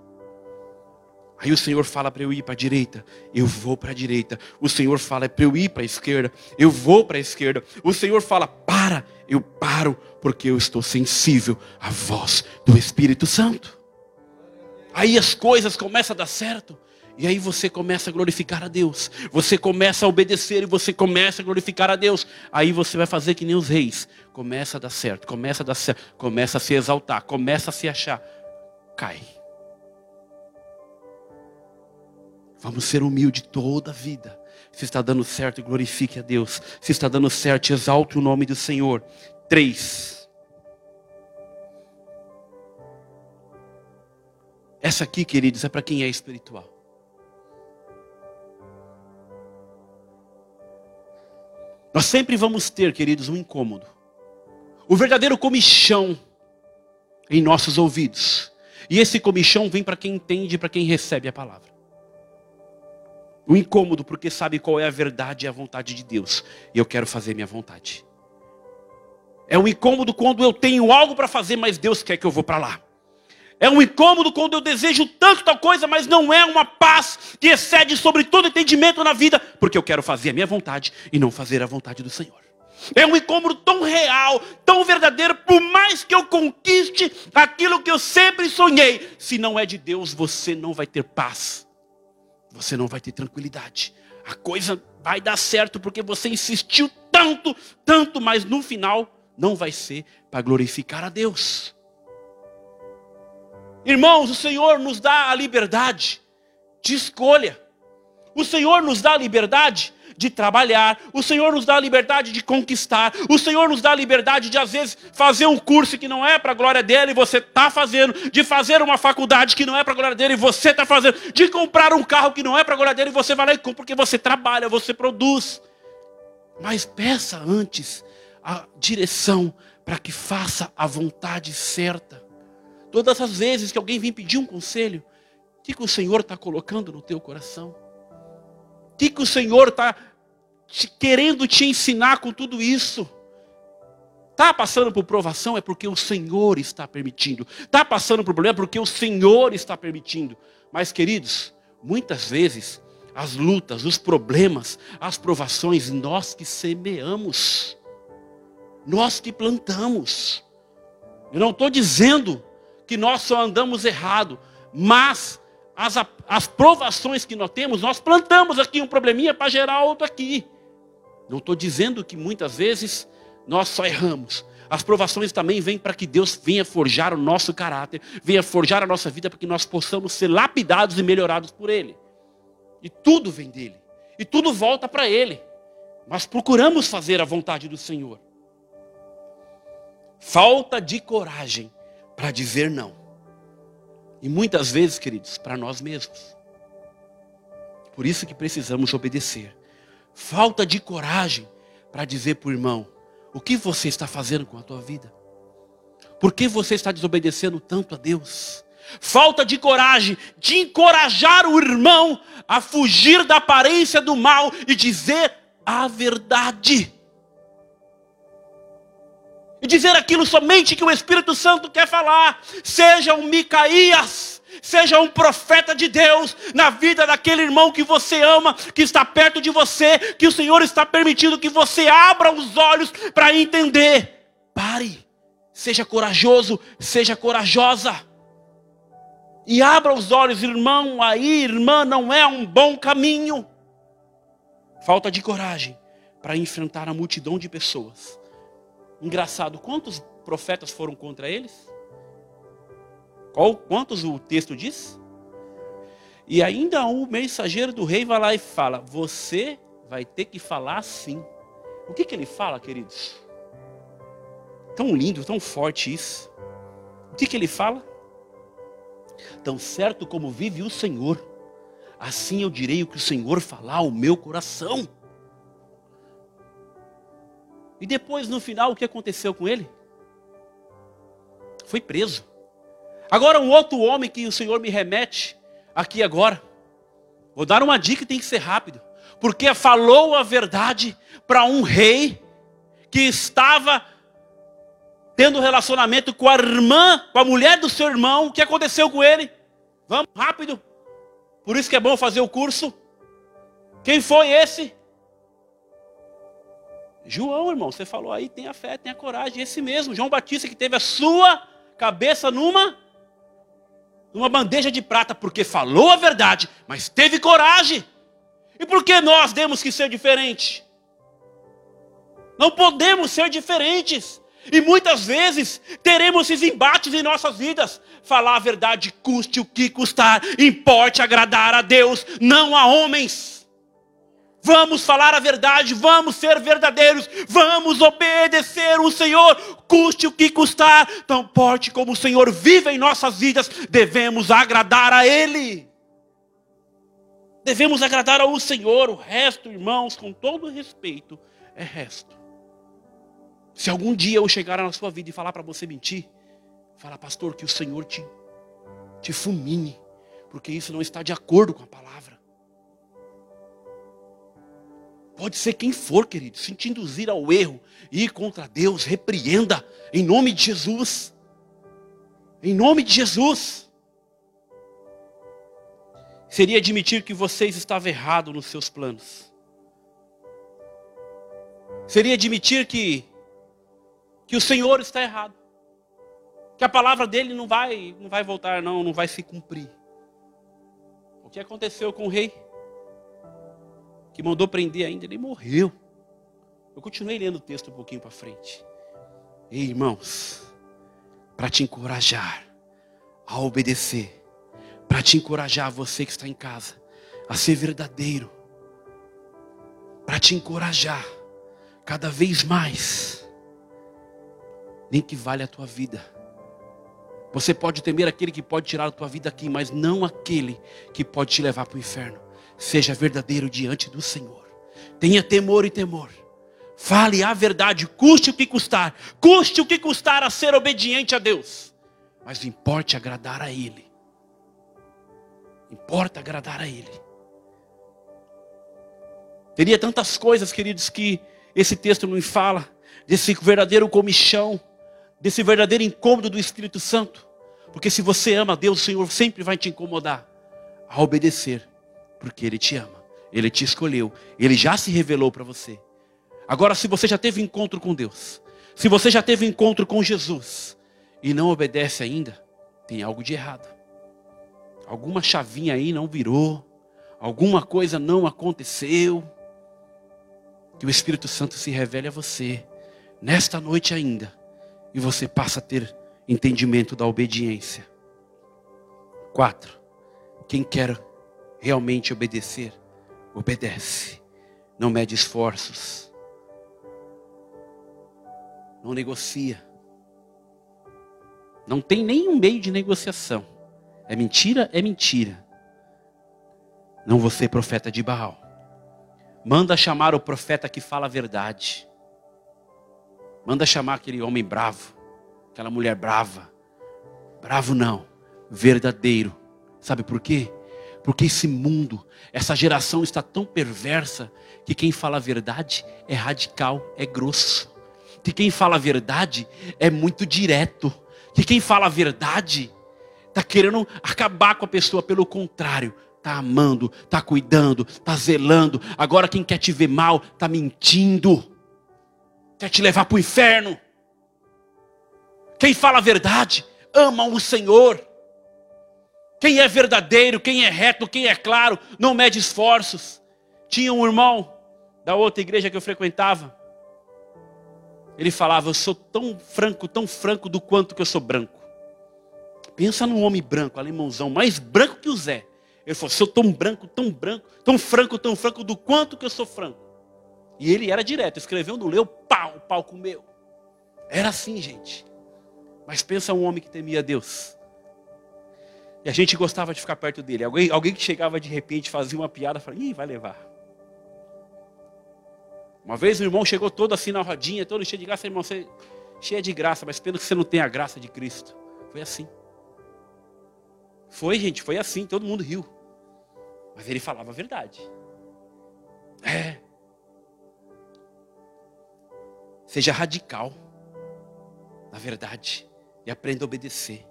Aí o Senhor fala para eu ir para a direita, eu vou para a direita. O Senhor fala para eu ir para a esquerda, eu vou para a esquerda. O Senhor fala, para, eu paro, porque eu estou sensível à voz do Espírito Santo. Aí as coisas começam a dar certo. E aí você começa a glorificar a Deus. Você começa a obedecer e você começa a glorificar a Deus. Aí você vai fazer que nem os reis. Começa a dar certo, começa a dar certo, começa a se exaltar, começa a se achar. Cai. Vamos ser humildes toda a vida. Se está dando certo, glorifique a Deus. Se está dando certo, exalte o nome do Senhor. Três. Essa aqui, queridos, é para quem é espiritual. Nós sempre vamos ter, queridos, um incômodo. O verdadeiro comichão em nossos ouvidos. E esse comichão vem para quem entende, para quem recebe a palavra. O incômodo, porque sabe qual é a verdade e a vontade de Deus. E eu quero fazer minha vontade. É um incômodo quando eu tenho algo para fazer, mas Deus quer que eu vou para lá. É um incômodo quando eu desejo tanto tal coisa, mas não é uma paz que excede sobre todo entendimento na vida, porque eu quero fazer a minha vontade e não fazer a vontade do Senhor. É um incômodo tão real, tão verdadeiro, por mais que eu conquiste aquilo que eu sempre sonhei, se não é de Deus, você não vai ter paz, você não vai ter tranquilidade. A coisa vai dar certo porque você insistiu tanto, tanto, mas no final não vai ser para glorificar a Deus. Irmãos, o Senhor nos dá a liberdade de escolha. O Senhor nos dá a liberdade de trabalhar, o Senhor nos dá a liberdade de conquistar, o Senhor nos dá a liberdade de, às vezes, fazer um curso que não é para a glória dele e você está fazendo, de fazer uma faculdade que não é para a glória dele e você está fazendo, de comprar um carro que não é para a glória dele e você vai lá e compra porque você trabalha, você produz. Mas peça antes a direção para que faça a vontade certa. Todas as vezes que alguém vem pedir um conselho, o que, que o Senhor está colocando no teu coração? O que, que o Senhor está querendo te ensinar com tudo isso? Está passando por provação é porque o Senhor está permitindo. Está passando por problema é porque o Senhor está permitindo. Mas, queridos, muitas vezes as lutas, os problemas, as provações, nós que semeamos, nós que plantamos. Eu não estou dizendo que nós só andamos errado, mas as, as provações que nós temos, nós plantamos aqui um probleminha para gerar outro aqui. Não estou dizendo que muitas vezes nós só erramos. As provações também vêm para que Deus venha forjar o nosso caráter, venha forjar a nossa vida para que nós possamos ser lapidados e melhorados por Ele. E tudo vem dele. E tudo volta para Ele. Mas procuramos fazer a vontade do Senhor. Falta de coragem para dizer não. E muitas vezes, queridos, para nós mesmos. Por isso que precisamos obedecer. Falta de coragem para dizer para o irmão: o que você está fazendo com a tua vida? Por que você está desobedecendo tanto a Deus? Falta de coragem de encorajar o irmão a fugir da aparência do mal e dizer a verdade. E dizer aquilo somente que o Espírito Santo quer falar. Seja um Micaías Seja um profeta de Deus na vida daquele irmão que você ama, que está perto de você, que o Senhor está permitindo que você abra os olhos para entender. Pare, seja corajoso, seja corajosa. E abra os olhos, irmão, aí, irmã, não é um bom caminho. Falta de coragem para enfrentar a multidão de pessoas. Engraçado, quantos profetas foram contra eles? Qual, quantos o texto diz? E ainda o mensageiro do rei vai lá e fala: Você vai ter que falar assim. O que, que ele fala, queridos? Tão lindo, tão forte isso. O que, que ele fala? Tão certo como vive o Senhor, assim eu direi o que o Senhor falar ao meu coração. E depois, no final, o que aconteceu com ele? Foi preso. Agora, um outro homem que o Senhor me remete aqui agora. Vou dar uma dica que tem que ser rápido. Porque falou a verdade para um rei que estava tendo relacionamento com a irmã, com a mulher do seu irmão. O que aconteceu com ele? Vamos rápido. Por isso que é bom fazer o curso. Quem foi esse? João, irmão, você falou aí, tenha fé, tenha coragem, esse mesmo, João Batista que teve a sua cabeça numa numa bandeja de prata, porque falou a verdade, mas teve coragem. E por que nós temos que ser diferentes? Não podemos ser diferentes. E muitas vezes teremos esses embates em nossas vidas. Falar a verdade custe o que custar, importe agradar a Deus, não a homens. Vamos falar a verdade, vamos ser verdadeiros, vamos obedecer o Senhor, custe o que custar, tão forte como o Senhor vive em nossas vidas, devemos agradar a Ele. Devemos agradar ao Senhor, o resto, irmãos, com todo respeito, é resto. Se algum dia eu chegar na sua vida e falar para você mentir, fala, pastor, que o Senhor te, te fulmine, porque isso não está de acordo com a palavra. Pode ser quem for, querido, se te induzir ao erro, ir contra Deus, repreenda, em nome de Jesus. Em nome de Jesus. Seria admitir que vocês estavam errados nos seus planos. Seria admitir que, que o Senhor está errado. Que a palavra dele não vai, não vai voltar, não, não vai se cumprir. O que aconteceu com o rei? Que mandou prender ainda, ele morreu. Eu continuei lendo o texto um pouquinho para frente. Ei, irmãos, para te encorajar a obedecer, para te encorajar você que está em casa a ser verdadeiro, para te encorajar cada vez mais, nem que vale a tua vida. Você pode temer aquele que pode tirar a tua vida aqui, mas não aquele que pode te levar para o inferno. Seja verdadeiro diante do Senhor. Tenha temor e temor. Fale a verdade, custe o que custar. Custe o que custar a ser obediente a Deus. Mas importe agradar a Ele. Importa agradar a Ele. Teria tantas coisas, queridos, que esse texto não fala, desse verdadeiro comichão, desse verdadeiro incômodo do Espírito Santo. Porque se você ama Deus, o Senhor sempre vai te incomodar a obedecer, porque Ele te ama, Ele te escolheu, Ele já se revelou para você. Agora, se você já teve encontro com Deus, se você já teve encontro com Jesus e não obedece ainda, tem algo de errado. Alguma chavinha aí não virou, alguma coisa não aconteceu. Que o Espírito Santo se revele a você nesta noite ainda e você passa a ter entendimento da obediência. Quatro, quem quer realmente obedecer, obedece, não mede esforços, não negocia, não tem nenhum meio de negociação. É mentira? É mentira. Não você, profeta de Baal. Manda chamar o profeta que fala a verdade. Manda chamar aquele homem bravo, aquela mulher brava. Bravo não, verdadeiro. Sabe por quê? Porque esse mundo, essa geração está tão perversa que quem fala a verdade é radical, é grosso. Que quem fala a verdade é muito direto. Que quem fala a verdade está querendo acabar com a pessoa, pelo contrário, está amando, está cuidando, está zelando. Agora quem quer te ver mal está mentindo, quer te levar para o inferno. Quem fala a verdade ama o Senhor. Quem é verdadeiro, quem é reto, quem é claro, não mede esforços. Tinha um irmão da outra igreja que eu frequentava. Ele falava: Eu sou tão franco, tão franco do quanto que eu sou branco. Pensa num homem branco, alemãozão, mais branco que o Zé. Ele falou: Sou tão branco, tão branco, tão franco, tão franco do quanto que eu sou franco. E ele era direto, escreveu, não leu, pau, o pau comeu. Era assim, gente. Mas pensa um homem que temia Deus. E a gente gostava de ficar perto dele. Alguém, alguém que chegava de repente, fazia uma piada, falava, ih, vai levar. Uma vez o irmão chegou todo assim na rodinha, todo cheio de graça, irmão, você cheia de graça, mas pelo que você não tem a graça de Cristo. Foi assim. Foi, gente, foi assim, todo mundo riu. Mas ele falava a verdade. É. Seja radical, na verdade, e aprenda a obedecer.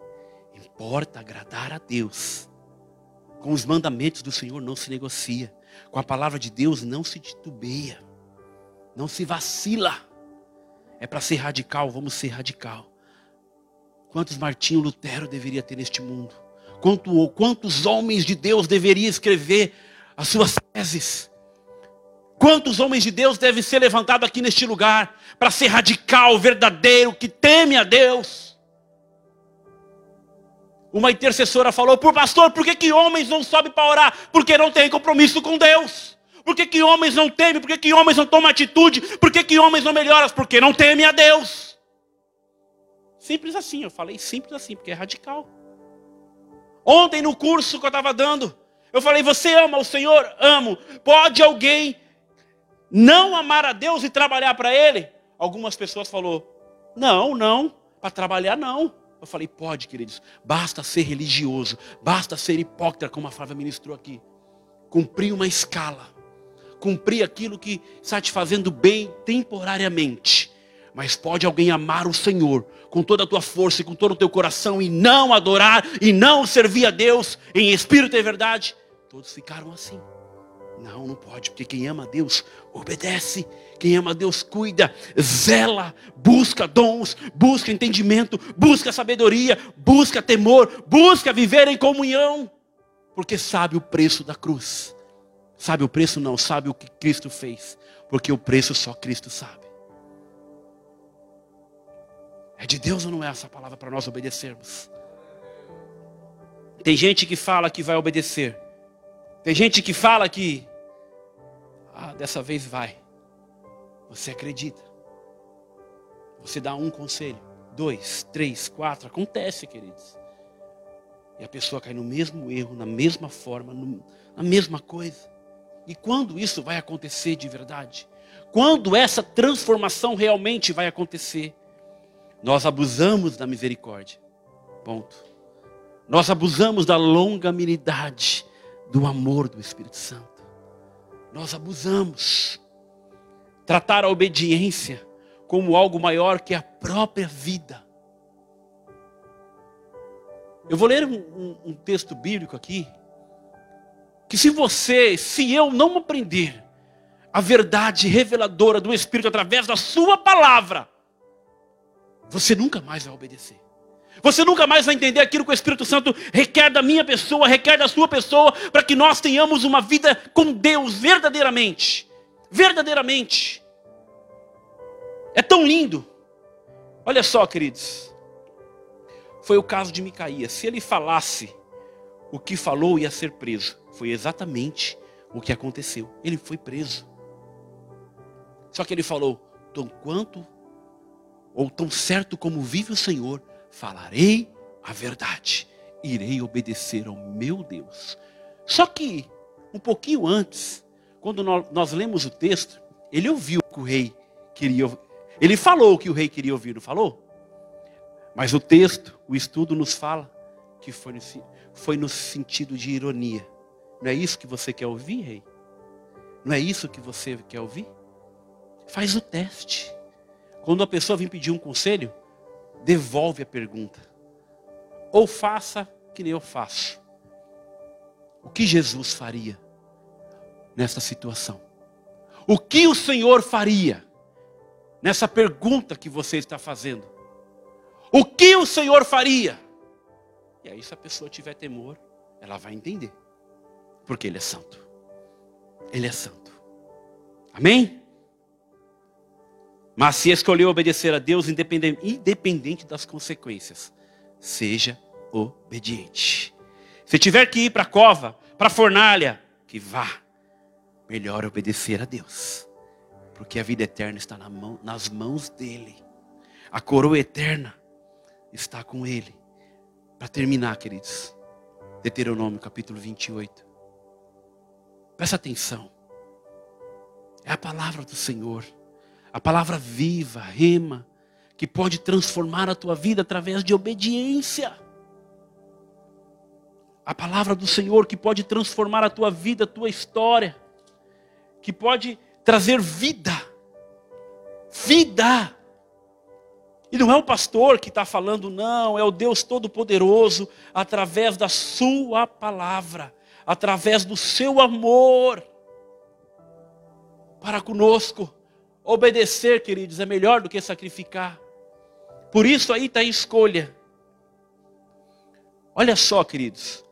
Importa agradar a Deus. Com os mandamentos do Senhor não se negocia. Com a palavra de Deus não se titubeia. Não se vacila. É para ser radical, vamos ser radical. Quantos Martinho Lutero deveria ter neste mundo? Quanto, quantos homens de Deus deveria escrever as suas teses? Quantos homens de Deus devem ser levantados aqui neste lugar para ser radical, verdadeiro, que teme a Deus? Uma intercessora falou: Por pastor, por que, que homens não sobem para orar? Porque não tem compromisso com Deus. Por que, que homens não temem? Por que, que homens não tomam atitude? Por que, que homens não melhoram? Porque não temem a Deus. Simples assim, eu falei simples assim, porque é radical. Ontem no curso que eu estava dando, eu falei: Você ama o Senhor? Amo. Pode alguém não amar a Deus e trabalhar para Ele? Algumas pessoas falaram: Não, não, para trabalhar não. Eu falei: Pode, queridos. Basta ser religioso, basta ser hipócrita, como a Flávia ministrou aqui. Cumprir uma escala cumprir aquilo que está te fazendo bem temporariamente. Mas pode alguém amar o Senhor com toda a tua força e com todo o teu coração e não adorar e não servir a Deus em espírito e verdade? Todos ficaram assim. Não, não pode, porque quem ama a Deus obedece. Quem ama a Deus cuida, zela, busca dons, busca entendimento, busca sabedoria, busca temor, busca viver em comunhão, porque sabe o preço da cruz. Sabe o preço? Não, sabe o que Cristo fez. Porque o preço só Cristo sabe. É de Deus ou não é essa palavra para nós obedecermos? Tem gente que fala que vai obedecer. Tem gente que fala que, ah, dessa vez vai. Você acredita. Você dá um conselho, dois, três, quatro. Acontece, queridos. E a pessoa cai no mesmo erro, na mesma forma, na mesma coisa. E quando isso vai acontecer de verdade? Quando essa transformação realmente vai acontecer? Nós abusamos da misericórdia. Ponto. Nós abusamos da longanimidade, do amor do Espírito Santo. nós abusamos. Tratar a obediência como algo maior que a própria vida. Eu vou ler um, um, um texto bíblico aqui. Que se você, se eu não aprender a verdade reveladora do Espírito através da Sua palavra, você nunca mais vai obedecer. Você nunca mais vai entender aquilo que o Espírito Santo requer da minha pessoa, requer da sua pessoa, para que nós tenhamos uma vida com Deus verdadeiramente. Verdadeiramente. É tão lindo. Olha só, queridos. Foi o caso de Micaías. Se ele falasse o que falou, ia ser preso. Foi exatamente o que aconteceu. Ele foi preso. Só que ele falou: tão quanto, ou tão certo como vive o Senhor, falarei a verdade, irei obedecer ao meu Deus. Só que, um pouquinho antes, quando nós, lemos o texto, ele ouviu o que o rei queria Ele falou o que o rei queria ouvir, não falou? Mas o texto, o estudo nos fala que foi no, foi no sentido de ironia. Não é isso que você quer ouvir, rei? Não é isso que você quer ouvir? Faz o teste. Quando a pessoa vem pedir um conselho, devolve a pergunta. Ou faça que nem eu faço. O que Jesus faria nessa situação? O que o Senhor faria nessa pergunta que você está fazendo? O que o Senhor faria? E aí, se a pessoa tiver temor, ela vai entender. Porque Ele é santo. Ele é santo. Amém? Mas se escolheu obedecer a Deus, independente, independente das consequências, seja obediente. Se tiver que ir para a cova, para a fornalha, que vá. Melhor obedecer a Deus. Porque a vida eterna está na mão, nas mãos dEle. A coroa eterna está com Ele. Para terminar, queridos. Deuteronômio capítulo 28. Presta atenção. É a palavra do Senhor a palavra viva, rema, que pode transformar a tua vida através de obediência. A palavra do Senhor que pode transformar a tua vida, a tua história, que pode trazer vida. Vida. E não é o pastor que está falando, não, é o Deus Todo-Poderoso, através da Sua palavra, através do seu amor para conosco. Obedecer, queridos, é melhor do que sacrificar. Por isso aí está a escolha. Olha só, queridos,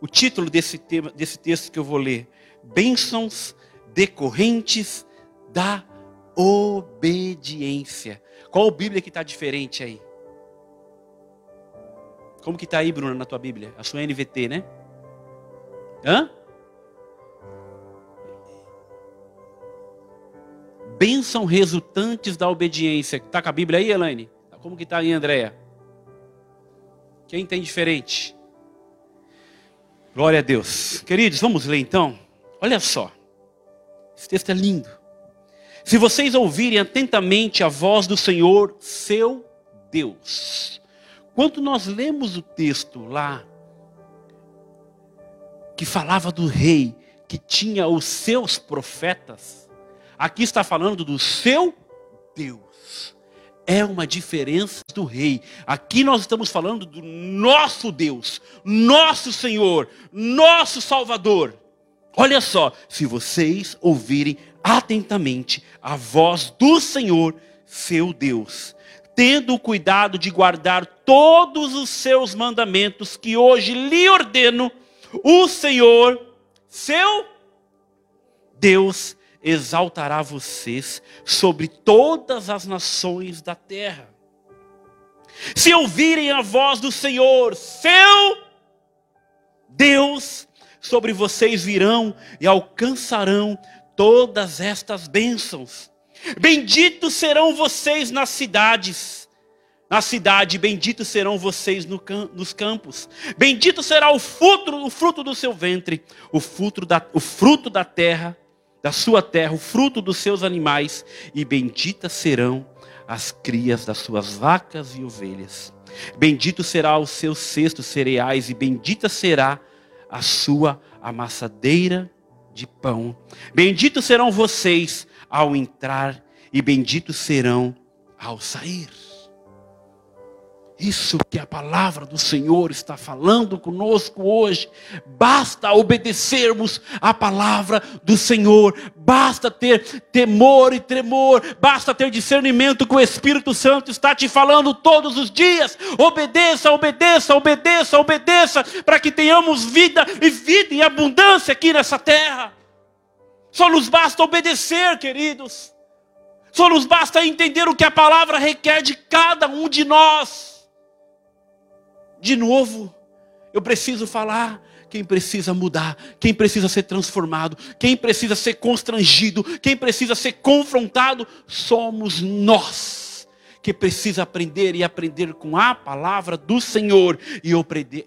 o título desse, tema, desse texto que eu vou ler: Bênçãos decorrentes da obediência. Qual Bíblia que está diferente aí? Como que está aí, Bruna, na tua Bíblia? A sua NVT, né? Hã? Bênção resultantes da obediência. Está com a Bíblia aí, Elaine? Como que está aí, Andréia? Quem tem diferente? Glória a Deus. Queridos, vamos ler então? Olha só. Esse texto é lindo. Se vocês ouvirem atentamente a voz do Senhor, seu Deus. Quando nós lemos o texto lá, que falava do rei que tinha os seus profetas, Aqui está falando do seu Deus. É uma diferença do rei. Aqui nós estamos falando do nosso Deus, nosso Senhor, nosso Salvador. Olha só, se vocês ouvirem atentamente a voz do Senhor, seu Deus, tendo o cuidado de guardar todos os seus mandamentos que hoje lhe ordeno, o Senhor, seu Deus, exaltará vocês sobre todas as nações da terra. Se ouvirem a voz do Senhor, seu Deus, sobre vocês virão e alcançarão todas estas bênçãos. Benditos serão vocês nas cidades, na cidade, benditos serão vocês no, nos campos. Bendito será o fruto, o fruto do seu ventre, o fruto da, o fruto da terra da sua terra o fruto dos seus animais, e benditas serão as crias das suas vacas e ovelhas. Bendito será o seu cesto cereais, e bendita será a sua amassadeira de pão. Benditos serão vocês ao entrar e benditos serão ao sair. Isso que a palavra do Senhor está falando conosco hoje. Basta obedecermos a palavra do Senhor. Basta ter temor e tremor. Basta ter discernimento que o Espírito Santo está te falando todos os dias. Obedeça, obedeça, obedeça, obedeça, para que tenhamos vida e vida em abundância aqui nessa terra. Só nos basta obedecer, queridos. Só nos basta entender o que a palavra requer de cada um de nós de novo, eu preciso falar. Quem precisa mudar, quem precisa ser transformado, quem precisa ser constrangido, quem precisa ser confrontado, somos nós que precisa aprender e aprender com a palavra do Senhor e,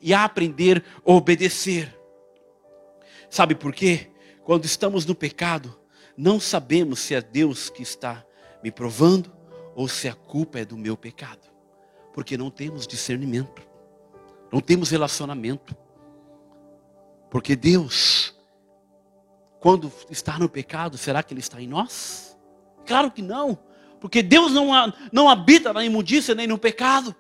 e aprender a obedecer. Sabe por quê? Quando estamos no pecado, não sabemos se é Deus que está me provando ou se a culpa é do meu pecado, porque não temos discernimento. Não temos relacionamento. Porque Deus, quando está no pecado, será que Ele está em nós? Claro que não. Porque Deus não, não habita na imundícia nem no pecado.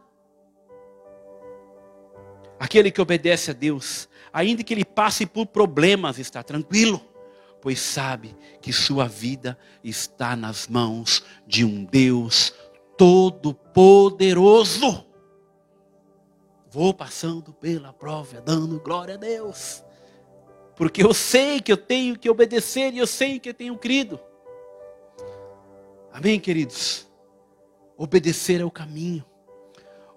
Aquele que obedece a Deus, ainda que ele passe por problemas, está tranquilo, pois sabe que sua vida está nas mãos de um Deus todo-poderoso. Vou passando pela prova, dando glória a Deus. Porque eu sei que eu tenho que obedecer e eu sei que eu tenho crido. Amém, queridos? Obedecer é o caminho.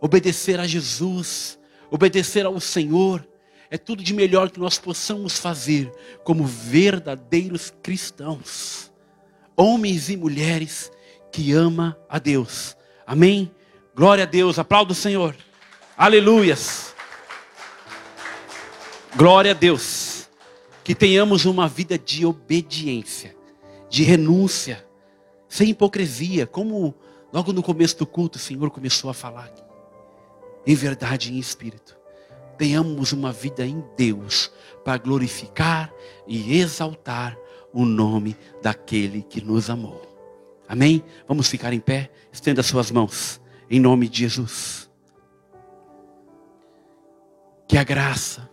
Obedecer a Jesus, obedecer ao Senhor, é tudo de melhor que nós possamos fazer como verdadeiros cristãos, homens e mulheres que ama a Deus. Amém? Glória a Deus, aplauda o Senhor. Aleluias. Glória a Deus. Que tenhamos uma vida de obediência, de renúncia, sem hipocrisia, como logo no começo do culto o Senhor começou a falar. Em verdade e em espírito. Tenhamos uma vida em Deus para glorificar e exaltar o nome daquele que nos amou. Amém? Vamos ficar em pé? Estenda suas mãos. Em nome de Jesus que a graça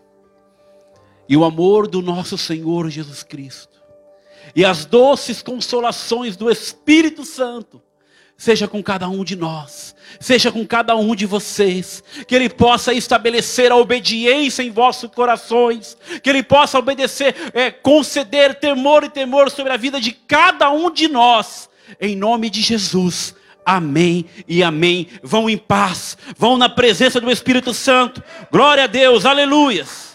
e o amor do nosso Senhor Jesus Cristo e as doces consolações do Espírito Santo seja com cada um de nós, seja com cada um de vocês, que Ele possa estabelecer a obediência em vossos corações, que Ele possa obedecer, é, conceder temor e temor sobre a vida de cada um de nós, em nome de Jesus. Amém e amém. Vão em paz, vão na presença do Espírito Santo. Glória a Deus, aleluias.